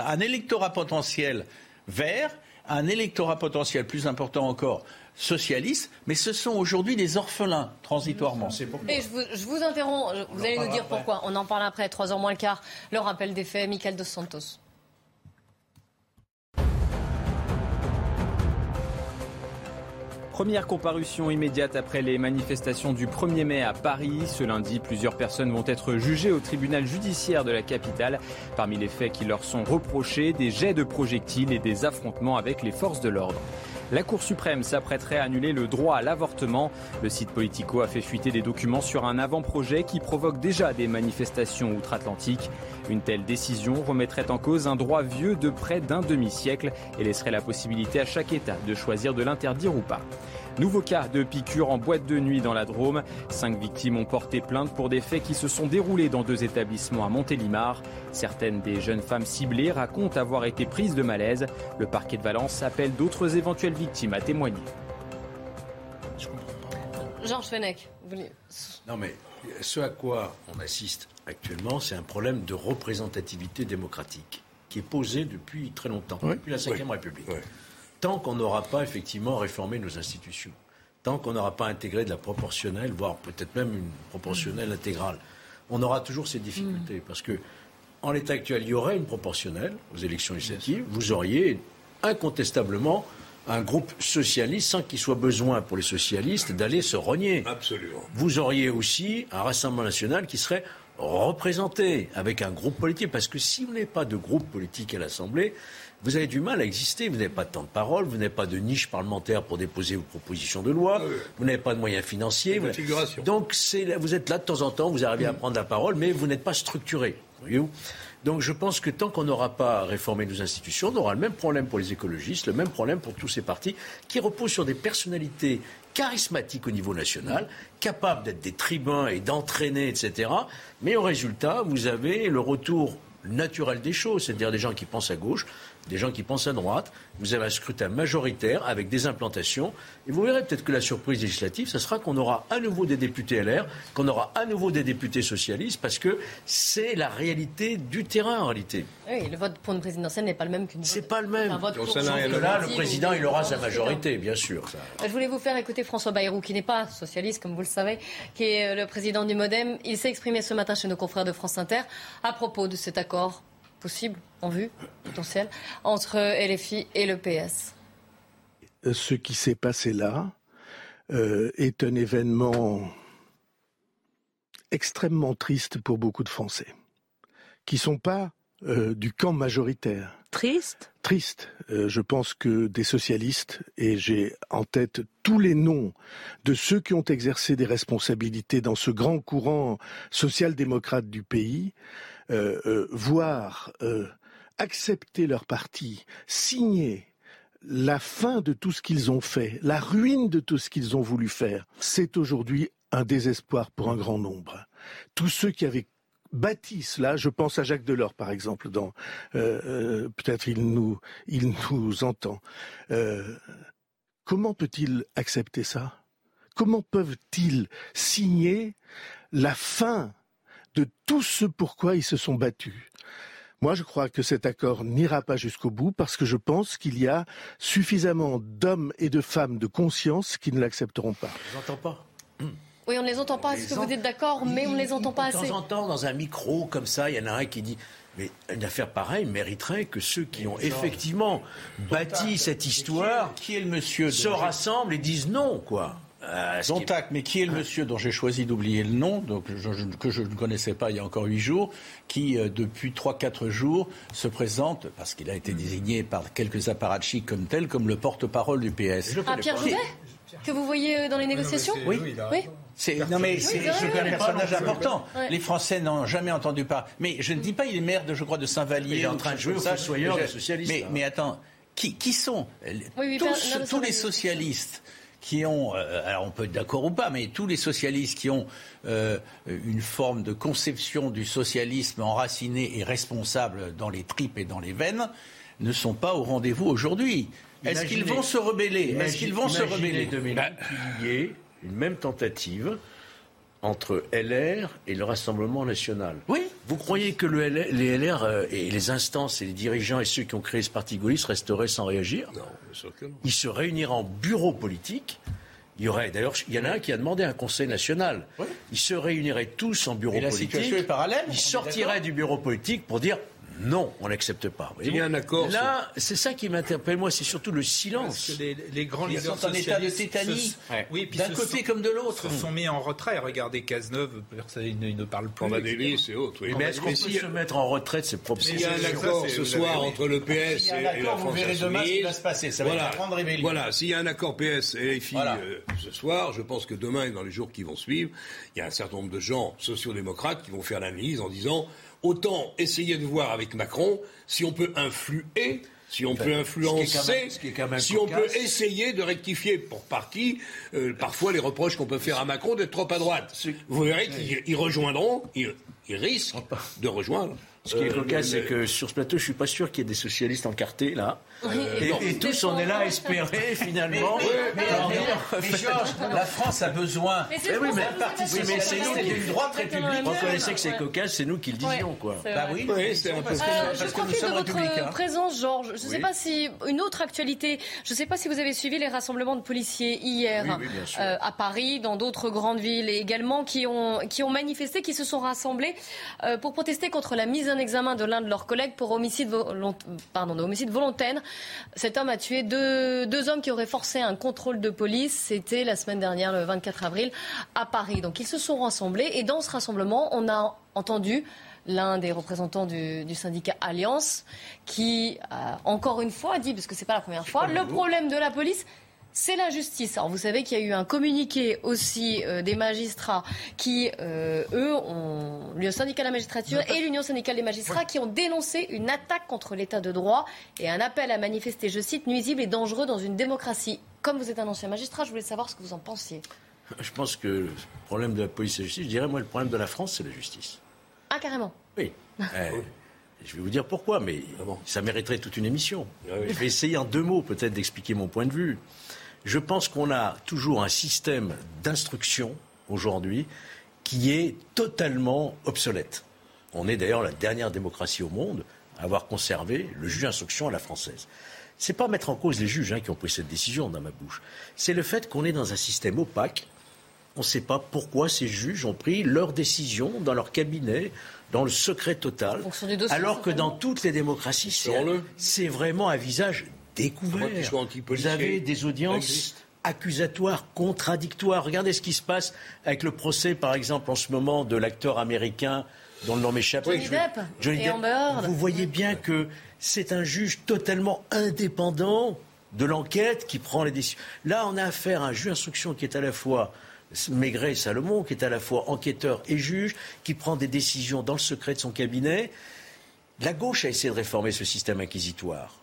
S8: un électorat potentiel vert un électorat potentiel plus important encore socialiste, mais ce sont aujourd'hui des orphelins, transitoirement.
S1: Et je vous, je vous interromps, vous allez nous dire pourquoi. On en parle après, trois heures moins le quart. Le rappel des faits, Michael Dos Santos.
S11: Première comparution immédiate après les manifestations du 1er mai à Paris. Ce lundi, plusieurs personnes vont être jugées au tribunal judiciaire de la capitale. Parmi les faits qui leur sont reprochés, des jets de projectiles et des affrontements avec les forces de l'ordre. La Cour suprême s'apprêterait à annuler le droit à l'avortement. Le site Politico a fait fuiter des documents sur un avant-projet qui provoque déjà des manifestations outre-Atlantique. Une telle décision remettrait en cause un droit vieux de près d'un demi-siècle et laisserait la possibilité à chaque État de choisir de l'interdire ou pas. Nouveau cas de piqûre en boîte de nuit dans la Drôme. Cinq victimes ont porté plainte pour des faits qui se sont déroulés dans deux établissements à Montélimar. Certaines des jeunes femmes ciblées racontent avoir été prises de malaise. Le parquet de Valence appelle d'autres éventuelles victimes à témoigner.
S1: Georges Fenech, vous voulez...
S10: Non mais ce à quoi on assiste actuellement, c'est un problème de représentativité démocratique qui est posé depuis très longtemps, depuis la Ve République tant qu'on n'aura pas effectivement réformé nos institutions, tant qu'on n'aura pas intégré de la proportionnelle, voire peut-être même une proportionnelle intégrale, on aura toujours ces difficultés. Mm. Parce que, en l'état actuel, il y aurait une proportionnelle aux élections législatives. Vous auriez incontestablement un groupe socialiste sans qu'il soit besoin pour les socialistes d'aller se rogner.
S12: Absolument.
S10: Vous auriez aussi un Rassemblement national qui serait représenté avec un groupe politique. Parce que si vous n'avez pas de groupe politique à l'Assemblée, vous avez du mal à exister. Vous n'avez pas de temps de parole, vous n'avez pas de niche parlementaire pour déposer vos propositions de loi, vous n'avez pas de moyens financiers. Vous... Donc vous êtes là de temps en temps, vous arrivez à prendre la parole, mais vous n'êtes pas structuré. donc je pense que tant qu'on n'aura pas réformé nos institutions, on aura le même problème pour les écologistes, le même problème pour tous ces partis qui reposent sur des personnalités charismatiques au niveau national, capables d'être des tribuns et d'entraîner, etc. Mais au résultat, vous avez le retour naturel des choses, c'est-à-dire des gens qui pensent à gauche, des gens qui pensent à droite. Vous avez un scrutin majoritaire avec des implantations. Et vous verrez peut-être que la surprise législative, ce sera qu'on aura à nouveau des députés LR, qu'on aura à nouveau des députés socialistes, parce que c'est la réalité du terrain en réalité.
S1: Oui, le vote pour une présidentielle n'est pas le même qu'une.
S10: C'est pas le même. Vote pour là, le président, il aura sa majorité, bien sûr.
S1: Je voulais vous faire écouter François Bayrou, qui n'est pas socialiste, comme vous le savez, qui est le président du MoDem. Il s'est exprimé ce matin chez nos confrères de France Inter à propos de cet accord possible, en vue, potentiel, entre LFI et le PS
S16: euh, Ce qui s'est passé là euh, est un événement extrêmement triste pour beaucoup de Français, qui ne sont pas euh, du camp majoritaire.
S1: Triste?
S16: Triste. je pense que des socialistes, et j'ai en tête tous les noms de ceux qui ont exercé des responsabilités dans ce grand courant social-démocrate du pays, euh, euh, voir euh, accepter leur parti, signer la fin de tout ce qu'ils ont fait, la ruine de tout ce qu'ils ont voulu faire, c'est aujourd'hui un désespoir pour un grand nombre. Tous ceux qui avaient bâti cela, je pense à Jacques Delors par exemple, dans peut-être il nous il nous entend. comment peut-il accepter ça? Comment peuvent-ils signer la fin de tout ce pourquoi ils se sont battus? Moi, je crois que cet accord n'ira pas jusqu'au bout parce que je pense qu'il y a suffisamment d'hommes et de femmes de conscience qui ne l'accepteront pas.
S10: Je les entends pas.
S1: Oui, on ne les entend pas. Est-ce que vous êtes d'accord Mais on ne les entend pas assez.
S10: De temps en temps, dans un micro comme ça, il y en a un qui dit mais une affaire pareille mériterait que ceux qui ont effectivement bâti cette histoire
S8: qui est le monsieur
S10: se rassemblent et disent non, quoi.
S8: Euh, mais qui est le monsieur dont j'ai choisi d'oublier le nom, donc que je ne connaissais pas il y a encore huit jours, qui euh, depuis trois quatre jours se présente parce qu'il a été désigné par quelques apparatchiks comme tel comme le porte-parole du PS.
S1: Ah, Pierre Jouvet que vous voyez euh, dans les négociations
S8: Oui. oui. non mais c'est un personnage important. Les Français n'ont jamais entendu parler. Mais je ne dis pas il est maire de je crois de Saint-Vallier.
S10: Il est en train de jouer au fossoyeur des socialistes.
S8: Mais, mais attends, qui, qui sont tous, tous les socialistes qui ont, euh, alors on peut être d'accord ou pas, mais tous les socialistes qui ont euh, une forme de conception du socialisme enraciné et responsable dans les tripes et dans les veines ne sont pas au rendez-vous aujourd'hui. Est-ce qu'ils vont se rebeller? Est-ce qu'ils vont se rebeller?
S10: Bah. qu'il y ait une même tentative entre LR et le Rassemblement national.
S8: Oui.
S10: Vous croyez que le LR, les LR euh, et les instances et les dirigeants et ceux qui ont créé ce parti gaulliste resteraient sans réagir?
S12: Non, bien sûr que non.
S10: Ils se réuniraient en bureau politique. Il y aurait, d'ailleurs, il y en a un qui a demandé un conseil national. Ils se réuniraient tous en bureau
S8: Et la
S10: politique.
S8: situation est parallèle,
S10: Ils sortiraient du bureau politique pour dire non, on n'accepte pas.
S12: Il y a un accord
S10: Là, c'est ça qui m'interpelle, moi, c'est surtout le
S7: Parce
S10: silence.
S7: que les, les grands
S8: Ils
S7: leaders
S8: sont en état de tétanie,
S7: se-
S8: ouais.
S7: Oui, puis
S8: d'un côté
S7: sont-
S8: comme de l'autre.
S7: se sont mis en retrait. Regardez Cazeneuve, personne il ne, il ne parle plus.
S12: Cambadélis et autres. oui.
S10: Mais est-ce qu'on peut se mettre en retrait de ses propres
S12: s'il y a un accord
S7: c'est-
S12: ce soir entre le PS et, la
S8: accord, vous
S12: France
S8: verrez demain ce qui
S12: insoumise,
S8: va se passer. Ça va être grande rébellion.
S12: Voilà, s'il y a un accord PS et
S8: Voilà.
S12: euh, ce soir, je pense que demain et dans les jours qui vont suivre, il y a un certain nombre de gens sociodémocrates qui vont faire l'analyse en disant autant essayer de voir avec Macron si on peut influer. Si on
S10: Ben,
S12: peut influencer,
S10: même-
S12: si on peut essayer de rectifier pour partie euh, parfois les reproches qu'on peut faire à Macron d'être trop à droite. Vous verrez qu'ils ils rejoindront, ils, ils risquent de rejoindre.
S10: Ce qui est
S12: euh,
S10: cocasse,
S12: le-
S10: c'est que sur ce plateau, je suis pas sûr qu'il y ait des socialistes encartés, là. Et, tous, on est là à espérer, [LAUGHS] finalement.
S8: Mais, mais Georges, la France a besoin.
S1: Mais c'est
S10: Eh oui, mais, c'est nous qui
S8: droite république.
S10: reconnaissez que c'est cocasse, c'est nous qui le disions, quoi.
S8: Bah oui,
S12: un peu
S8: parce que, nous sommes républicains.
S1: présence, Georges. Je ne sais pas si une autre actualité. Je ne sais pas si vous avez suivi les rassemblements de policiers hier euh, à Paris, dans d'autres grandes villes et également qui ont qui ont manifesté, qui se sont rassemblés euh, pour protester contre la mise en examen de l'un de leurs collègues pour homicide volont- pardon, de homicide volontaire. Cet homme a tué deux hommes qui auraient forcé un contrôle de police. C'était la semaine dernière, le 24 avril, à Paris. Donc ils se sont rassemblés et dans ce rassemblement, on a entendu l'un des représentants du, syndicat Alliance, qui, encore une fois, dit, parce que c'est pas la première fois, le problème de la police, c'est la justice. Alors vous savez qu'il y a eu un communiqué aussi euh, des magistrats qui, euh, eux, ont le syndicat de la magistrature et l'Union syndicale des magistrats qui ont dénoncé une attaque contre l'état de droit et un appel à manifester, je cite, nuisible et dangereux dans une démocratie. Comme vous êtes un ancien magistrat, je voulais savoir ce que vous en pensiez.
S10: Je pense que le problème de la police et de la justice, je dirais, moi, le problème de la France, c'est la justice.
S1: Ah, carrément.
S10: Oui. [LAUGHS] Euh, je vais vous dire pourquoi, mais ça mériterait toute une émission. Je vais essayer en deux mots peut-être d'expliquer mon point de vue. Je pense qu'on a toujours un système d'instruction aujourd'hui qui est totalement obsolète. On est d'ailleurs la dernière démocratie au monde à avoir conservé le juge d'instruction à la française. C'est pas mettre en cause les juges hein, qui ont pris cette décision dans ma bouche. C'est le fait qu'on est dans un système opaque on ne sait pas pourquoi ces juges ont pris leurs décisions dans leur cabinet, dans le secret total, alors que dans toutes les démocraties, c'est vraiment un visage découvert. Vous avez des audiences accusatoires, contradictoires. Regardez ce qui se passe avec le procès, par exemple, en ce moment, de l'acteur américain dont le nom m'échappe.
S1: Johnny Depp et Amber Heard.
S10: Vous voyez bien que c'est un juge totalement indépendant de l'enquête qui prend les décisions. Là, on a affaire à un juge d'instruction qui est à la fois Maigret et Salomon, qui est à la fois enquêteur et juge, qui prend des décisions dans le secret de son cabinet. La gauche a essayé de réformer ce système inquisitoire.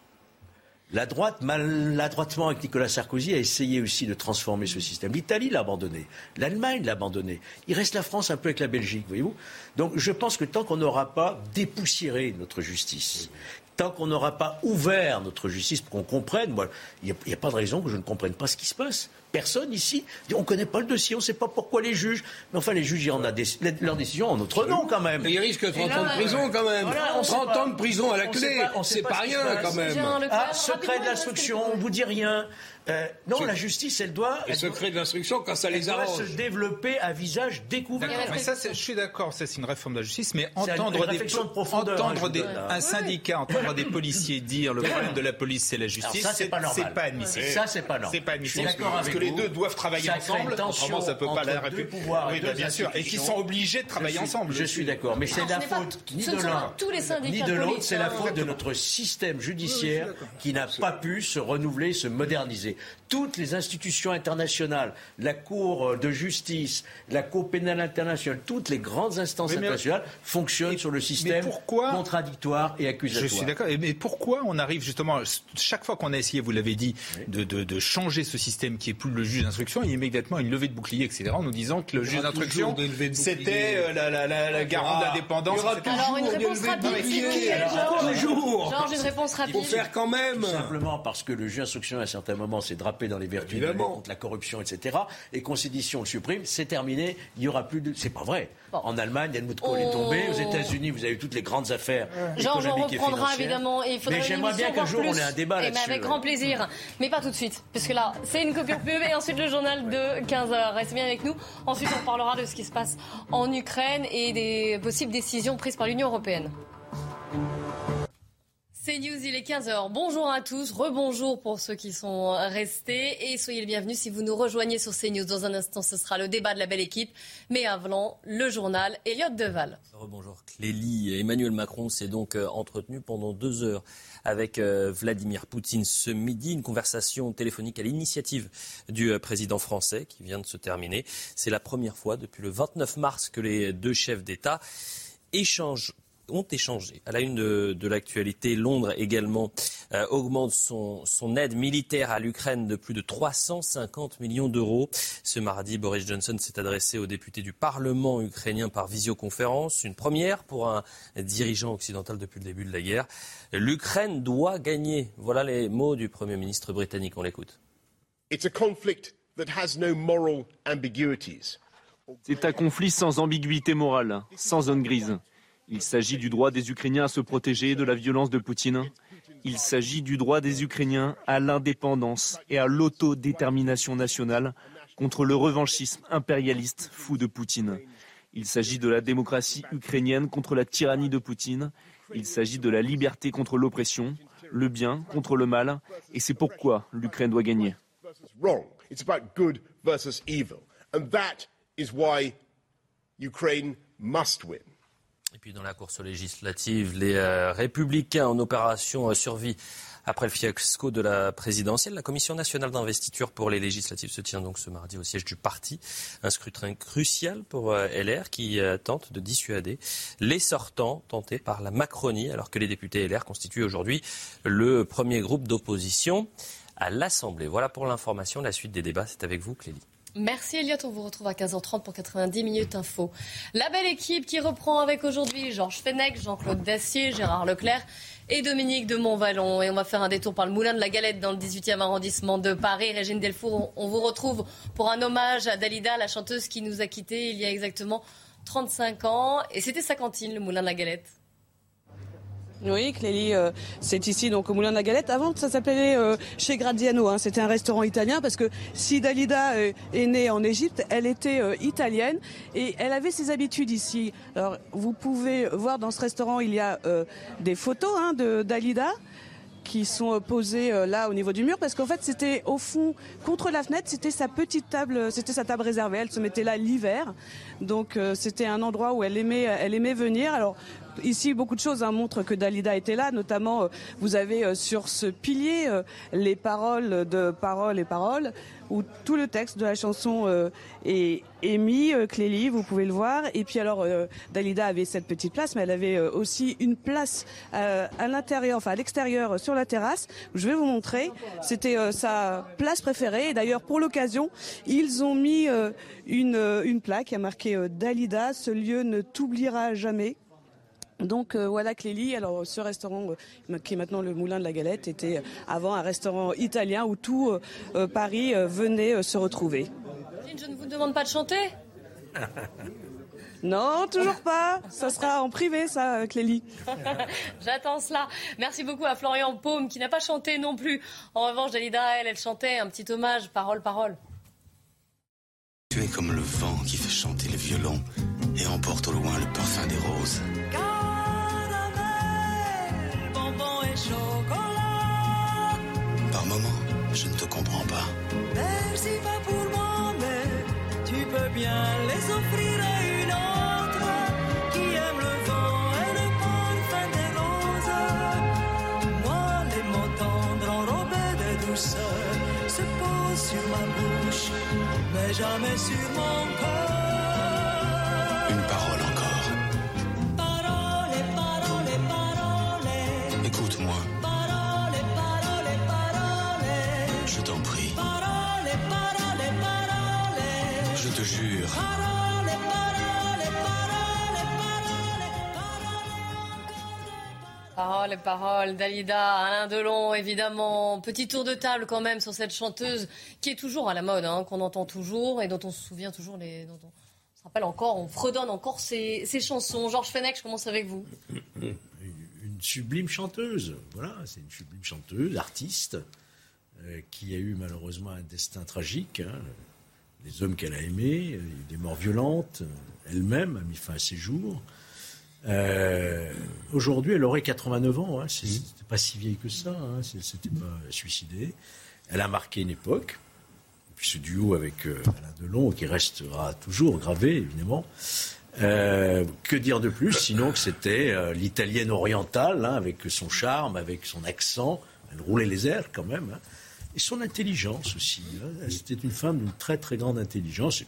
S10: La droite, maladroitement avec Nicolas Sarkozy, a essayé aussi de transformer ce système. L'Italie l'a abandonné, l'Allemagne l'a abandonné. Il reste la France un peu avec la Belgique, voyez-vous. Donc je pense que tant qu'on n'aura pas dépoussiéré notre justice, tant qu'on n'aura pas ouvert notre justice pour qu'on comprenne, il n'y a pas de raison que je ne comprenne pas ce qui se passe. Personne ici, on ne connaît pas le dossier, on ne sait pas pourquoi les juges. Mais enfin, les juges, ils rendent leur décision en notre nom quand même.
S12: Mais il risque 30
S10: Et là,
S12: ans de prison quand même.
S10: voilà, on sait
S12: 30
S10: pas.
S12: ans de prison à la
S10: On sait
S12: clé.
S10: pas-
S12: C'est
S10: pas
S12: pas
S10: se
S12: rien
S10: passe.
S12: quand même.
S10: Ah, secret de l'instruction, on vous dit rien. Euh, non, la justice, elle doit,
S12: Et
S10: elle doit-
S12: secret de l'instruction quand ça
S10: elle
S12: les
S10: doit
S12: arrange.
S10: se développer à visage découvert.
S7: Mais ça, je suis d'accord, ça c'est une réforme de la justice, mais entendre, des,
S10: de
S7: entendre
S10: hein,
S7: des- un syndicat, entendre des policiers dire le problème de la police c'est la justice,
S10: c'est pas normal.
S7: c'est pas admissible.
S10: Ça, c'est pas normal.
S7: C'est pas admissible.
S10: Je suis d'accord
S7: parce
S10: avec
S7: que les deux doivent travailler ensemble. Autrement, ça peut pas la République.
S10: pouvoirs et
S7: Oui, bah, bien sûr, et qui sont obligés de travailler
S10: Je suis-
S7: ensemble.
S10: Je suis d'accord, mais c'est la
S1: pas-
S10: faute ni de l'un
S1: pas tous les syndicats
S10: ni
S1: de
S10: l'autre, c'est la faute de notre système judiciaire qui n'a pas pu se renouveler, se moderniser. Toutes les institutions internationales, la Cour de justice, la Cour pénale internationale, toutes les grandes instances
S7: mais-
S10: internationales fonctionnent sur le système
S7: pourquoi-
S10: contradictoire et accusatoire.
S7: Je suis d'accord. d'accord. Mais pourquoi on arrive justement, chaque fois qu'on a essayé, vous l'avez dit, de, de, de, changer ce système qui est plus le juge d'instruction, il y a immédiatement une levée de bouclier, etc., en nous disant que le juge d'instruction, c'était euh, la, la, la, la garante d'indépendance.
S1: Alors, une réponse rapide.
S12: Toujours.
S1: Georges, une réponse rapide.
S12: Il faut faire quand même.
S10: Tout simplement parce que le juge d'instruction, à un certain moment, s'est drapé dans les vertus de contre la corruption, etc. Et qu'on le supprime, c'est terminé. Il n'y aura plus de. C'est pas vrai. En Allemagne, Helmut Kohl est tombé. Aux. États-Unis, vous avez eu toutes les grandes affaires.
S1: Georges, on reprendra évidemment. Et il
S10: mais j'aimerais bien qu'un jour on ait un débat là-dessus.
S1: Mais avec grand plaisir. Mais pas tout de suite. Puisque là, c'est une copie pub et ensuite le journal de 15h. Restez bien avec nous. Ensuite, on parlera de ce qui se passe en Ukraine et des possibles décisions prises par l'Union européenne. C'est News, il est 15h. Bonjour à tous, rebonjour pour ceux qui sont restés et soyez les bienvenus si vous nous rejoignez sur CNews. Dans un instant, ce sera le débat de la belle équipe. Mais avant, le journal Elliot Deval.
S2: Rebonjour Clélie. Emmanuel Macron s'est donc euh, entretenu pendant deux heures avec euh, Vladimir Poutine ce midi. Une conversation téléphonique à l'initiative du euh, président français qui vient de se terminer. C'est la première fois depuis le 29 mars que les deux chefs d'État échangent ont échangé. À la une de, l'actualité, Londres également euh, augmente son, aide militaire à l'Ukraine de plus de 350 millions d'euros. Ce mardi, Boris Johnson s'est adressé aux députés du Parlement ukrainien par visioconférence, une première pour un dirigeant occidental depuis le début de la guerre. L'Ukraine doit gagner. Voilà les mots du Premier ministre britannique. On l'écoute.
S17: C'est un conflit sans ambiguïté morale, sans zone grise. Il s'agit du droit des Ukrainiens à se protéger de la violence de Poutine. Il s'agit du droit des Ukrainiens à l'indépendance et à l'autodétermination nationale contre le revanchisme impérialiste fou de Poutine. Il s'agit de la démocratie ukrainienne contre la tyrannie de Poutine. Il s'agit de la liberté contre l'oppression, le bien contre le mal. Et c'est pourquoi l'Ukraine doit gagner.
S2: Ukraine must win. Et puis dans la course législative, les euh, républicains en opération euh, survie après le fiasco de la présidentielle, la Commission nationale d'investiture pour les législatives se tient donc ce mardi au siège du parti. Un scrutin crucial pour euh, LR qui tente de dissuader les sortants tentés par la Macronie, alors que les députés LR constituent aujourd'hui le premier groupe d'opposition à l'Assemblée. Voilà pour l'information. La suite des débats, c'est avec vous, Clélie.
S1: Merci Elliot, on vous retrouve à 15h30 pour 90 minutes info. La belle équipe qui reprend avec aujourd'hui Georges Fenech, Jean-Claude Dacier, Gérard Leclerc et Dominique de Montvalon. Et on va faire un détour par le Moulin de la Galette dans le 18e arrondissement de Paris. Régine Delfour, on vous retrouve pour un hommage à Dalida, la chanteuse qui nous a quittés il y a exactement 35 ans. Et c'était sa cantine, le Moulin de la Galette.
S5: Oui, Clélie, euh, c'est ici donc au Moulin de la Galette. Avant, ça s'appelait euh, chez Graziano. Hein. C'était un restaurant italien parce que si Dalida euh, est née en Égypte, elle était italienne et elle avait ses habitudes ici. Alors, vous pouvez voir dans ce restaurant, il y a des photos hein, de Dalida qui sont posées là au niveau du mur parce qu'en fait c'était au fond contre la fenêtre c'était sa petite table c'était sa table réservée elle se mettait là l'hiver donc c'était un endroit où elle aimait elle aimait venir alors Ici, beaucoup de choses hein, montrent que Dalida était là, notamment euh, vous avez euh, sur ce pilier euh, les paroles de paroles et paroles, où tout le texte de la chanson est, est, mis, Clélie, vous pouvez le voir. Et puis alors, Dalida avait cette petite place, mais elle avait aussi une place à l'intérieur, enfin à l'extérieur, sur la terrasse. Je vais vous montrer. C'était sa place préférée. Et d'ailleurs, pour l'occasion, ils ont mis une, une plaque qui a marqué Dalida, ce lieu ne t'oubliera jamais. Donc euh, voilà Clélie. Alors ce restaurant euh, qui est maintenant le Moulin de la Galette était avant un restaurant italien où tout euh, Paris venait se retrouver.
S1: Je ne vous demande pas de chanter. [LAUGHS]
S5: Non, toujours pas. Ça sera en privé, ça, Clélie. [LAUGHS]
S1: J'attends cela. Merci beaucoup à Florian Paume, qui n'a pas chanté non plus. En revanche, Dalida, elle, elle chantait un petit hommage, parole, parole.
S18: Tu es comme le vent qui fait chanter le violon et emporte au loin le parfum des roses. Par moments, je ne te comprends pas.
S19: Merci pas pour moi, mais tu peux bien les offrir à une autre qui aime le vent et le parfum des roses. Moi, les mots tendres enrobés de douceur se posent sur ma bouche, mais jamais sur mon cœur.
S18: Une parole encore.
S19: Parole, parole, parole.
S18: Écoute-moi.
S20: Parole,
S1: parole, parole.
S18: Je t'en prie.
S19: Parole, parole, parole.
S18: Je te jure.
S19: Parole, parole, parole, parole.
S1: Parole, parole, Dalida, Alain Delon, évidemment. Petit tour de table quand même sur cette chanteuse qui est toujours à la mode, hein, qu'on entend toujours et dont on se souvient toujours les rappelle encore, on fredonne encore ses, ses chansons. Georges Fenech, je commence avec vous.
S10: Une sublime chanteuse, voilà, c'est une sublime chanteuse, artiste, euh, qui a eu malheureusement un destin tragique. hein. Les hommes qu'elle a aimés, euh, des morts violentes, euh, elle-même a mis fin à ses jours. Euh, Aujourd'hui, elle aurait 89 ans. Hein. C'est- C'était pas si vieille que ça. Hein. S'était pas suicidée. Elle a marqué une époque. Puis ce duo avec euh, Alain Delon, qui restera toujours gravé, évidemment. Euh, que dire de plus, sinon que c'était euh, l'italienne orientale, hein, avec son charme, avec son accent. Elle roulait les airs quand même. hein. Et son intelligence aussi. hein. C'était une femme d'une très très grande intelligence. Et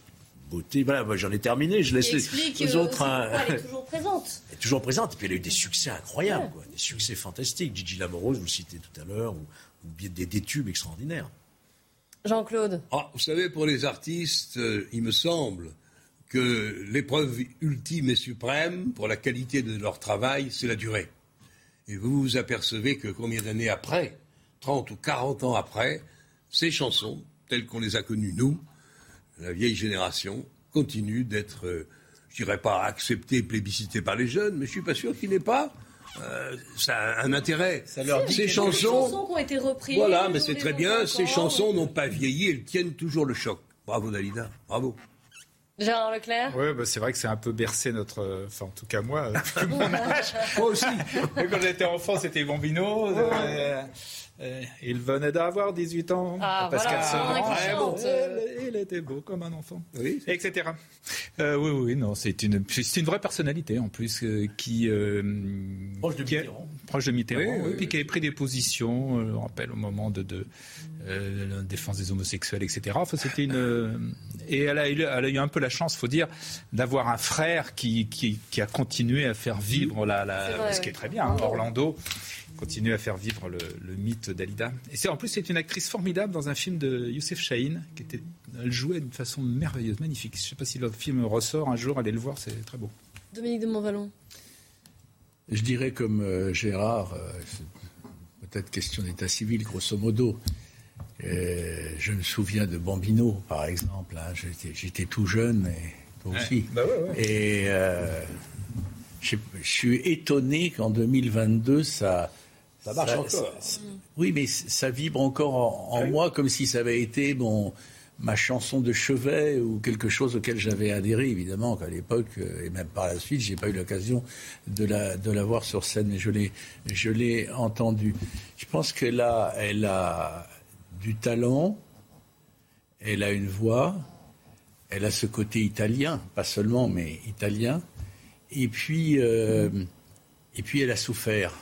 S10: beauté. Voilà, moi, j'en ai terminé. Je laisse les, autres. hein.
S1: elle est toujours présente.
S10: Elle est toujours présente. Et puis elle a eu des succès incroyables, quoi, des succès fantastiques. Gigi Lamoroso, vous le citez tout à l'heure, ou, ou bien des, des tubes extraordinaires.
S1: Jean-Claude.
S12: Ah, vous savez, pour les artistes, euh, il me semble que l'épreuve ultime et suprême pour la qualité de leur travail, c'est la durée. Et vous vous apercevez que combien d'années après, 30 ou 40 ans après, ces chansons, telles qu'on les a connues nous, la vieille génération, continuent d'être, euh, je dirais pas acceptées, plébiscitées par les jeunes, mais je suis pas sûr qu'il n'ait pas euh, ça a un intérêt.
S1: leur dit
S12: ces chansons,
S1: chose. Des chansons qui ont été reprises,
S12: Voilà, mais c'est très bien. Ces chansons n'ont pas vieilli, elles tiennent toujours le choc. Bravo Dalida, bravo.
S1: Gérard Leclerc.
S7: Ouais, bah, c'est vrai que c'est un peu bercé notre. euh, Enfin, en tout cas, moi, [LAUGHS] mon âge. Moi aussi. Quand j'étais enfant, c'était Bambino. euh, euh, il venait d'avoir 18 ans.
S1: Ah,
S7: Pascal
S1: voilà,
S7: bon, il, il était beau comme un enfant. Etc. Euh, oui, oui, non, c'est une, c'est une vraie personnalité en plus euh, qui. euh,
S10: Proche de
S7: qui a-
S10: Mitterrand.
S7: proche de Mitterrand,
S12: Oui,
S7: oui,
S12: oui,
S7: puis
S12: oui.
S7: qui avait pris des positions, euh, on rappelle, au moment de, de euh, la défense des homosexuels, etc. Enfin, c'était une euh, et elle a, eu, elle a eu un peu la chance, faut dire, d'avoir un frère qui, qui, qui a continué à faire vivre la, la
S1: C'est vrai,
S7: ce qui
S1: oui.
S7: est très bien, hein, Orlando continue à faire vivre le, le mythe d'Alida. Et c'est en plus c'est une actrice formidable dans un film de Youssef Chahine qui était, elle jouait d'une façon merveilleuse, magnifique. Je ne sais pas si le film ressort un jour, allez le voir, c'est très beau.
S1: Dominique de Montvalon.
S8: Je dirais comme euh, Gérard, euh, peut-être question d'état civil, grosso modo. Euh, je me souviens de Bambino, par exemple. hein. J'étais- J'étais tout jeune, et toi
S7: Ouais.
S8: aussi.
S7: Bah ouais, ouais.
S8: Et euh, je, je suis étonné qu'en 2022, ça...
S10: Ça marche encore.
S8: ça- oui, mais ça vibre encore en, en moi comme si ça avait été mon, ma chanson de chevet ou quelque chose auquel j'avais adhéré, évidemment, qu'à l'époque, euh, et même par la suite, j'ai pas eu l'occasion de la, de la voir sur scène, mais je l'ai, je l'ai entendue. Je pense qu'elle a, elle a du talent, elle a une voix, elle a ce côté italien, pas seulement, mais italien, et puis, euh, et puis elle a souffert.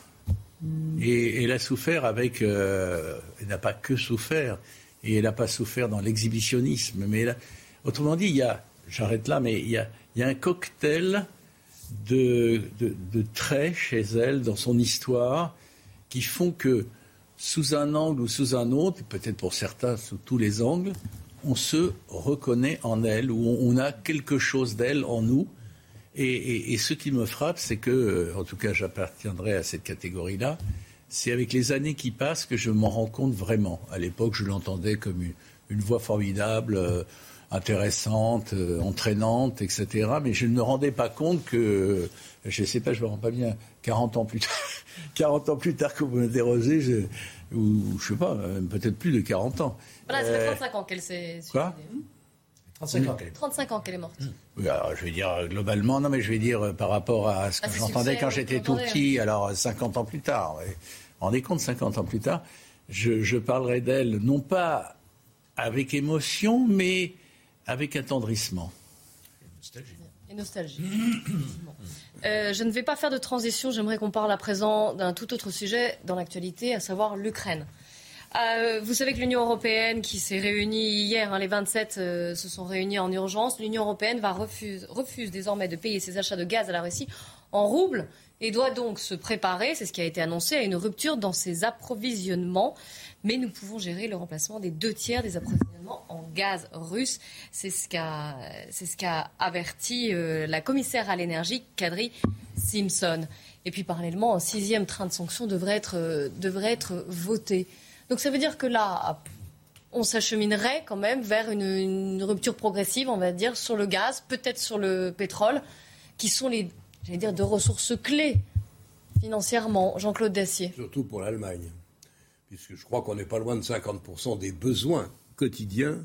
S8: Et elle a souffert avec. euh, elle n'a pas que souffert. Et elle n'a pas souffert dans l'exhibitionnisme. Mais a- autrement dit, il y a. J'arrête là, mais il y a, il y a un cocktail de, traits chez elle, dans son histoire, qui font que, sous un angle ou sous un autre, peut-être pour certains sous tous les angles, on se reconnaît en elle, ou on a quelque chose d'elle en nous. Et, et- et ce qui me frappe, c'est que, euh, en tout cas, j'appartiendrai à cette catégorie-là. C'est avec les années qui passent que je m'en rends compte vraiment. À l'époque, je l'entendais comme une, une voix formidable, euh, intéressante, euh, entraînante, etc. Mais je ne me rendais pas compte que, je ne sais pas, je me rends pas bien, 40 ans plus tard, [LAUGHS] 40 ans plus tard que vous m'interrogez, je, ou je sais pas, peut-être plus de 40 ans.
S1: Voilà, ça fait 35 ans qu'elle s'est suicidée.
S10: 35 ans qu'elle est
S1: 35 ans qu'elle est morte.
S8: Oui, alors, je vais dire euh, globalement, non, mais je vais dire euh, par rapport à ce que
S1: Ah, c'est
S8: j'entendais quand j'étais
S1: vous
S8: tout petit, alors euh, 50 ans plus tard. Vous vous rendez compte, 50 ans plus tard, je, je parlerai d'elle non pas avec émotion, mais avec attendrissement.
S1: Et nostalgie. effectivement. Euh, je ne vais pas faire de transition. J'aimerais qu'on parle à présent d'un tout autre sujet dans l'actualité, à savoir l'Ukraine. Euh, vous savez que l'Union européenne, qui s'est réunie hier, hein, les 27 euh, se sont réunis en urgence. L'Union européenne va refuse, désormais de payer ses achats de gaz à la Russie en roubles et doit donc se préparer, c'est ce qui a été annoncé, à une rupture dans ses approvisionnements. Mais nous pouvons gérer le remplacement des deux tiers des approvisionnements en gaz russe. C'est ce qu'a averti euh, la commissaire à l'énergie, Kadri Simpson. Et puis parallèlement, un sixième train de sanctions devrait être, euh, devrait être voté. Donc ça veut dire que là, on s'acheminerait quand même vers une, une rupture progressive, on va dire, sur le gaz, peut-être sur le pétrole, qui sont les, j'allais dire, deux ressources clés financièrement. Jean-Claude Dacier.
S12: Surtout pour l'Allemagne, puisque je crois qu'on n'est pas loin de 50% des besoins quotidiens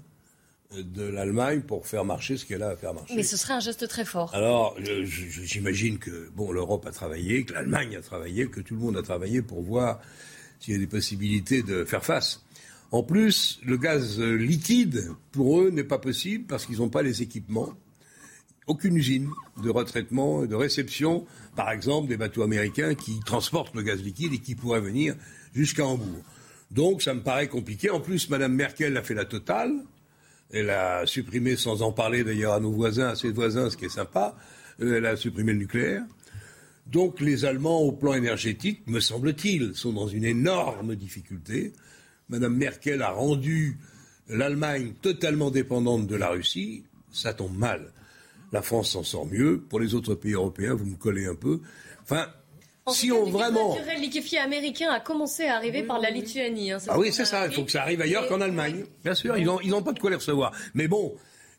S12: de l'Allemagne pour faire marcher ce qu'elle a à faire marcher.
S1: Mais ce serait un geste très fort.
S12: Alors, j'imagine que bon, l'Europe a travaillé, que l'Allemagne a travaillé, que tout le monde a travaillé pour voir s'il y a des possibilités de faire face. En plus, le gaz liquide, pour eux, n'est pas possible parce qu'ils n'ont pas les équipements. Aucune usine de retraitement et de réception, par exemple, des bateaux américains qui transportent le gaz liquide et qui pourraient venir jusqu'à Hambourg. Donc, ça me paraît compliqué. En plus, Mme Merkel a fait la totale. Elle a supprimé, sans en parler d'ailleurs à nos voisins, à ses voisins, ce qui est sympa, euh, elle a supprimé le nucléaire. Donc les Allemands, au plan énergétique, me semble-t-il, sont dans une énorme difficulté. Madame Merkel a rendu l'Allemagne totalement dépendante de la Russie. Ça tombe mal. La France s'en sort mieux. Pour les autres pays européens, vous me collez un peu. Enfin,
S1: En
S12: si
S1: cas,
S12: on vraiment...
S1: naturel liquéfié américain a commencé à arriver par la Lituanie. hein,
S12: Ah oui,
S1: ce
S12: c'est ça. Il faut que ça arrive ailleurs
S1: Et-
S12: qu'en Allemagne. Bien sûr, ils n'ont ils ont pas de quoi les recevoir. Mais bon,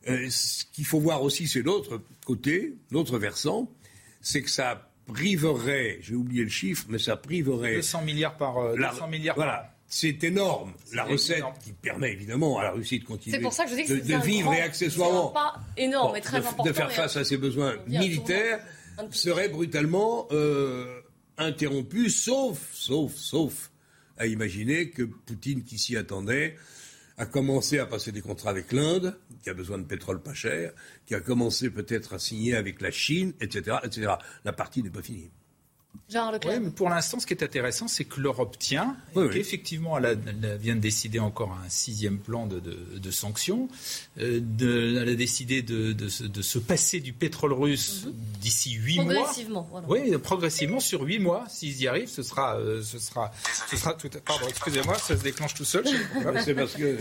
S12: euh, ce qu'il faut voir aussi, c'est l'autre côté, l'autre versant, c'est que ça priverait, j'ai oublié le chiffre, mais ça priverait...
S7: 200 milliards par. euh,
S12: La-
S7: 200 milliards
S12: voilà. C'est énorme, la recette
S7: énorme.
S12: qui permet évidemment à la Russie de continuer
S1: C'est pour ça que je dis que
S12: de, de vivre
S1: grand-
S12: et accessoirement
S1: pas énorme
S12: Bon,
S1: et très
S12: de,
S1: important.
S12: de faire face à ses besoins militaires serait brutalement euh, interrompu, sauf, sauf, sauf à imaginer que Poutine, qui s'y attendait, a commencé à passer des contrats avec l'Inde, qui a besoin de pétrole pas cher, qui a commencé peut-être à signer avec la Chine, etc., etc. La partie n'est pas finie.
S7: Oui, mais pour l'instant, ce qui est intéressant, c'est que l'Europe tient, et
S12: Oui, oui.
S7: qu'effectivement, elle, a- elle a- vient de décider encore un sixième plan de, de- de sanctions. Euh, de- elle a décidé de, de se- de se passer du pétrole russe d'ici huit mois.
S1: Mhm. Progressivement, voilà.
S7: Oui, progressivement sur huit mois. S'ils y arrivent, ce sera, euh, ce sera, ce sera tout. Pardon, excusez-moi, ça se déclenche tout seul. [LAUGHS]
S12: C'est parce que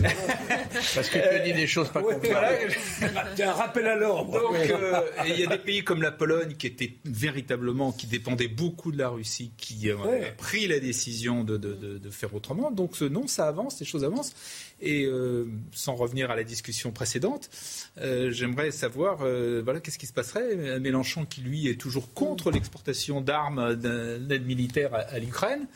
S8: Parce que tu dis des choses pas
S7: Voilà.
S12: c'est un rappel à l'ordre.
S7: Donc, euh, il y a des pays comme la Pologne qui étaient véritablement, qui dépendaient beaucoup de la Russie, qui euh,
S12: Ouais.
S7: a pris la décision de, de- de- de faire autrement. Donc, ce non, ça avance, les choses avancent. Et euh, sans revenir à la discussion précédente, euh, j'aimerais savoir, voilà, qu'est-ce qui se passerait? Mélenchon, qui lui est toujours contre l'exportation d'armes, d'aide militaire à, à l'Ukraine,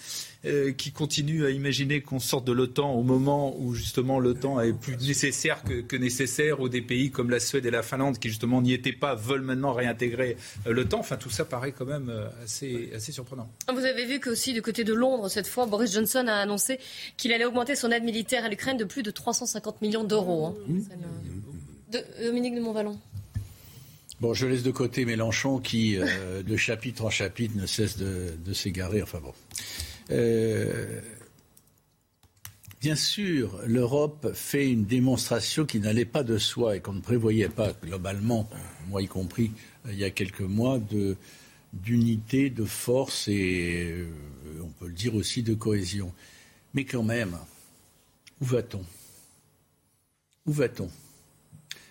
S7: euh, qui continue à imaginer qu'on sorte de l'OTAN au moment où justement l'OTAN est plus nécessaire que, que nécessaire, ou des pays comme la Suède et la Finlande qui justement n'y étaient pas veulent maintenant réintégrer euh, l'OTAN. Enfin, tout ça paraît quand même euh, assez, assez surprenant.
S1: Vous avez vu qu'aussi du côté de Londres, cette fois, Boris Johnson a annoncé qu'il allait augmenter son aide militaire à l'Ukraine de plus de 350 millions d'euros. hein. De- Dominique de Montvalon.
S8: Bon, je laisse de côté Mélenchon qui, euh, de chapitre en chapitre, ne cesse de, de s'égarer. Enfin bon. Euh, bien sûr, l'Europe fait une démonstration qui n'allait pas de soi et qu'on ne prévoyait pas globalement, moi y compris, euh, il y a quelques mois, d'unité, de force et, euh, on peut le dire aussi, de cohésion. Mais quand même, où va-t-on? Où va-t-on?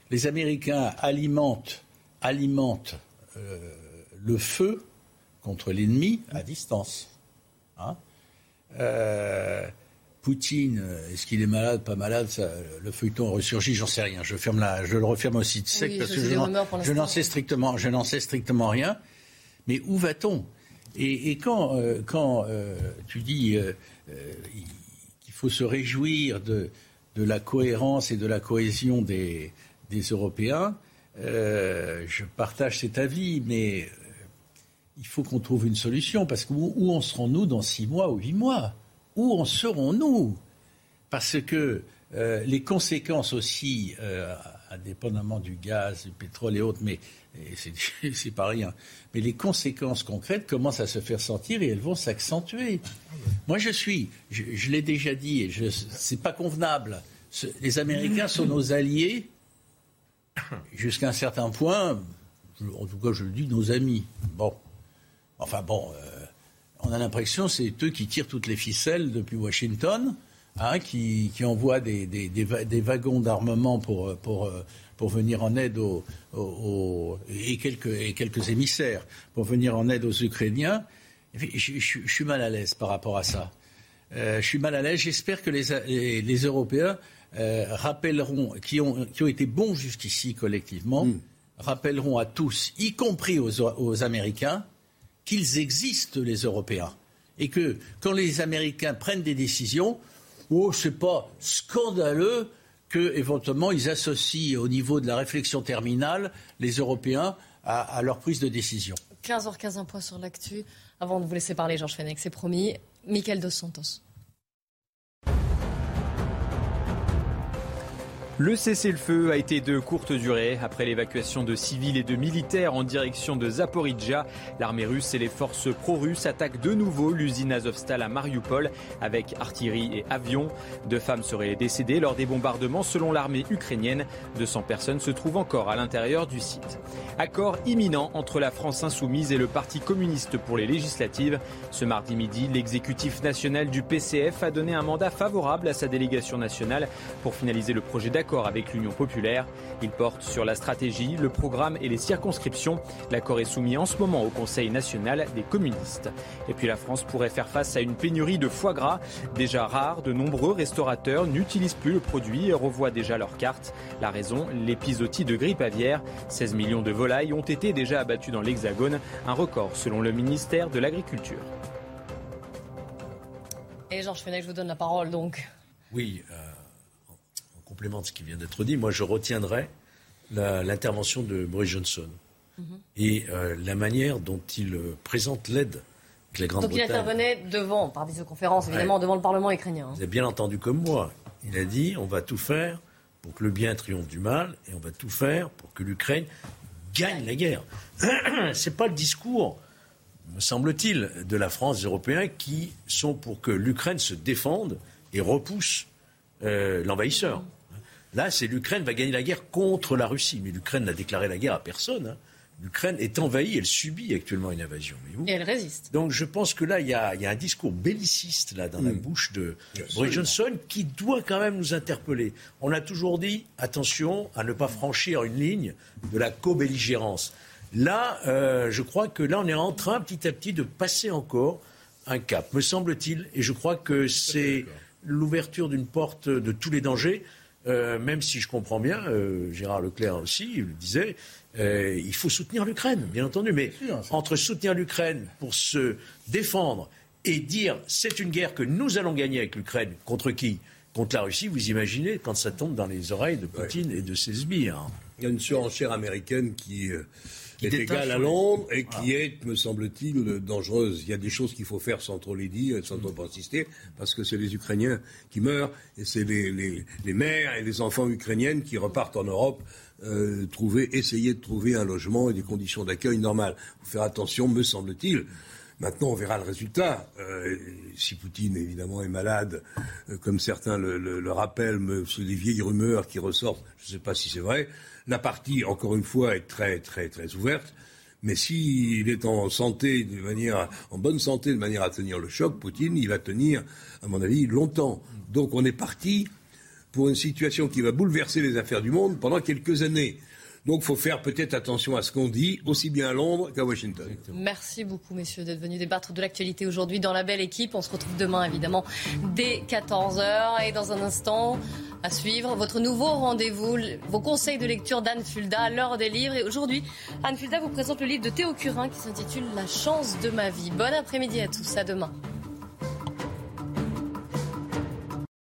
S8: Les Américains alimentent, alimentent le feu contre l'ennemi à distance. Hein Euh, Poutine, euh, est-ce qu'il est malade, pas malade ça, Le feuilleton ressurgit, j'en sais rien. Je, ferme la, je le referme aussi de sec
S1: Oui,
S8: parce
S1: ça,
S8: que je n'en- je sais strictement, je n'en sais strictement rien. Mais où va-t-on? Et, et quand, euh, quand euh, tu dis qu'il faut se réjouir de, de la cohérence et de la cohésion des, des Européens, je partage cet avis, mais il faut qu'on trouve une solution, parce que où, en serons-nous dans six mois ou huit mois? Où en serons-nous? Parce que euh, les conséquences aussi, euh, indépendamment du gaz, du pétrole et autres, mais [LAUGHS] c'est, pas rien, mais les conséquences concrètes commencent à se faire sentir et elles vont s'accentuer. Moi, je suis, je, l'ai déjà dit, et c'est pas convenable. Les Américains sont nos alliés jusqu'à un certain point. En tout cas, je le dis, nos amis. Bon, enfin bon, euh, on a l'impression que c'est eux qui tirent toutes les ficelles depuis Washington. hein, qui, qui envoie des, des, des, va- des wagons d'armement pour, pour, euh, pour venir en aide aux, aux- aux- et, quelques, et quelques émissaires pour venir en aide aux Ukrainiens. Je, je- je- je suis mal à l'aise par rapport à ça. Euh, je suis mal à l'aise. J'espère que les, les, les Européens euh, rappelleront, qui ont, qui ont été bons jusqu'ici collectivement, rappelleront à tous, y compris aux, aux Américains, qu'ils existent les Européens. Et que quand les Américains prennent des décisions, oh, c'est pas scandaleux que éventuellement ils associent au niveau de la réflexion terminale les Européens à, leur prise de décision.
S1: 15h15, un point sur l'actu. Avant de vous laisser parler, Georges Fenech, c'est promis. Michael Dos Santos.
S11: Le cessez-le-feu a été de courte durée. Après l'évacuation de civils et de militaires en direction de Zaporizhia, l'armée russe et les forces pro-russes attaquent de nouveau l'usine Azovstal à Mariupol avec artillerie et avions. Deux femmes seraient décédées lors des bombardements selon l'armée ukrainienne. 200 personnes se trouvent encore à l'intérieur du site. Accord imminent entre la France insoumise et le Parti communiste pour les législatives. Ce mardi midi, l'exécutif national du PCF a donné un mandat favorable à sa délégation nationale pour finaliser le projet d'accord avec l'Union populaire. Il porte sur la stratégie, le programme et les circonscriptions. L'accord est soumis en ce moment au Conseil national des communistes. Et puis la France pourrait faire face à une pénurie de foie gras. Déjà rare, de nombreux restaurateurs n'utilisent plus le produit et revoient déjà leur carte. La raison, l'épisodie de grippe aviaire. 16 millions de volailles ont été déjà abattues dans l'Hexagone, un record selon le ministère de l'Agriculture.
S1: Et Georges Fenech, je vous donne la parole donc.
S10: Oui, euh, complément de ce qui vient d'être dit, moi je retiendrai l'intervention de Boris Johnson
S1: Mhm.
S10: et euh, la manière dont il euh, présente l'aide que la
S1: Donc il
S10: Grande-Bretagne.
S1: intervenait devant, par visioconférence évidemment,
S10: Ouais.
S1: devant le Parlement ukrainien. hein.
S10: Vous avez bien entendu comme moi. Il a dit on va tout faire pour que le bien triomphe du mal et on va tout faire pour que l'Ukraine gagne la guerre. [CLEARS THROAT] C'est pas le discours, me semble-t-il, de la France des Européens qui sont pour que l'Ukraine se défende et repousse euh, l'envahisseur. Là, c'est l'Ukraine va gagner la guerre contre la Russie, mais l'Ukraine n'a déclaré la guerre à personne. hein. L'Ukraine est envahie, elle subit actuellement une invasion. voyez-vous.
S1: Et elle résiste.
S10: Donc je pense que là, il y a, il y a un discours belliciste là, dans la bouche de Boris Johnson qui doit quand même nous interpeller. On a toujours dit, attention à ne pas franchir une ligne de la co-belligérance. Là, euh, je crois que là, on est en train petit à petit de passer encore un cap, me semble-t-il, et je crois que c'est l'ouverture d'une porte de tous les dangers. Euh, même si je comprends bien, euh, Gérard Leclerc aussi il le disait, euh, il faut soutenir l'Ukraine, bien entendu. Mais entre soutenir l'Ukraine pour se défendre et dire c'est une guerre que nous allons gagner avec l'Ukraine, contre qui? Contre la Russie, vous imaginez quand ça tombe dans les oreilles de Poutine et de ses sbires. hein.
S12: Il y a une surenchère américaine qui,
S10: Qui
S12: est égale à. Londres et qui est, me semble-t-il, dangereuse. Il y a des choses qu'il faut faire sans trop les dire, sans trop insister, parce que c'est les Ukrainiens qui meurent et c'est les, les- les mères et les enfants ukrainiennes qui repartent en Europe euh, trouver, essayer de trouver un logement et des conditions d'accueil normales. Il faut faire attention, me semble-t-il. Maintenant, on verra le résultat. Euh, si Poutine, évidemment, est malade, euh, comme certains le, le- le rappellent, mais c'est des vieilles rumeurs qui ressortent, je ne sais pas si c'est vrai. La partie, encore une fois, est très, très, très ouverte. Mais s'il est en santé, de manière, en bonne santé, de manière à tenir le choc, Poutine, il va tenir, à mon avis, longtemps. Donc on est parti pour une situation qui va bouleverser les affaires du monde pendant quelques années. Donc il faut faire peut-être attention à ce qu'on dit, aussi bien à Londres qu'à Washington.
S1: Merci beaucoup, messieurs, d'être venus débattre de l'actualité aujourd'hui dans la belle équipe. On se retrouve demain, évidemment, dès 14h. Et dans un instant, à suivre, votre nouveau rendez-vous, vos conseils de lecture d'Anne Fulda, l'heure des livres. Et aujourd'hui, Anne Fulda vous présente le livre de Théo Curin qui s'intitule La chance de ma vie. Bon après-midi à tous, à demain.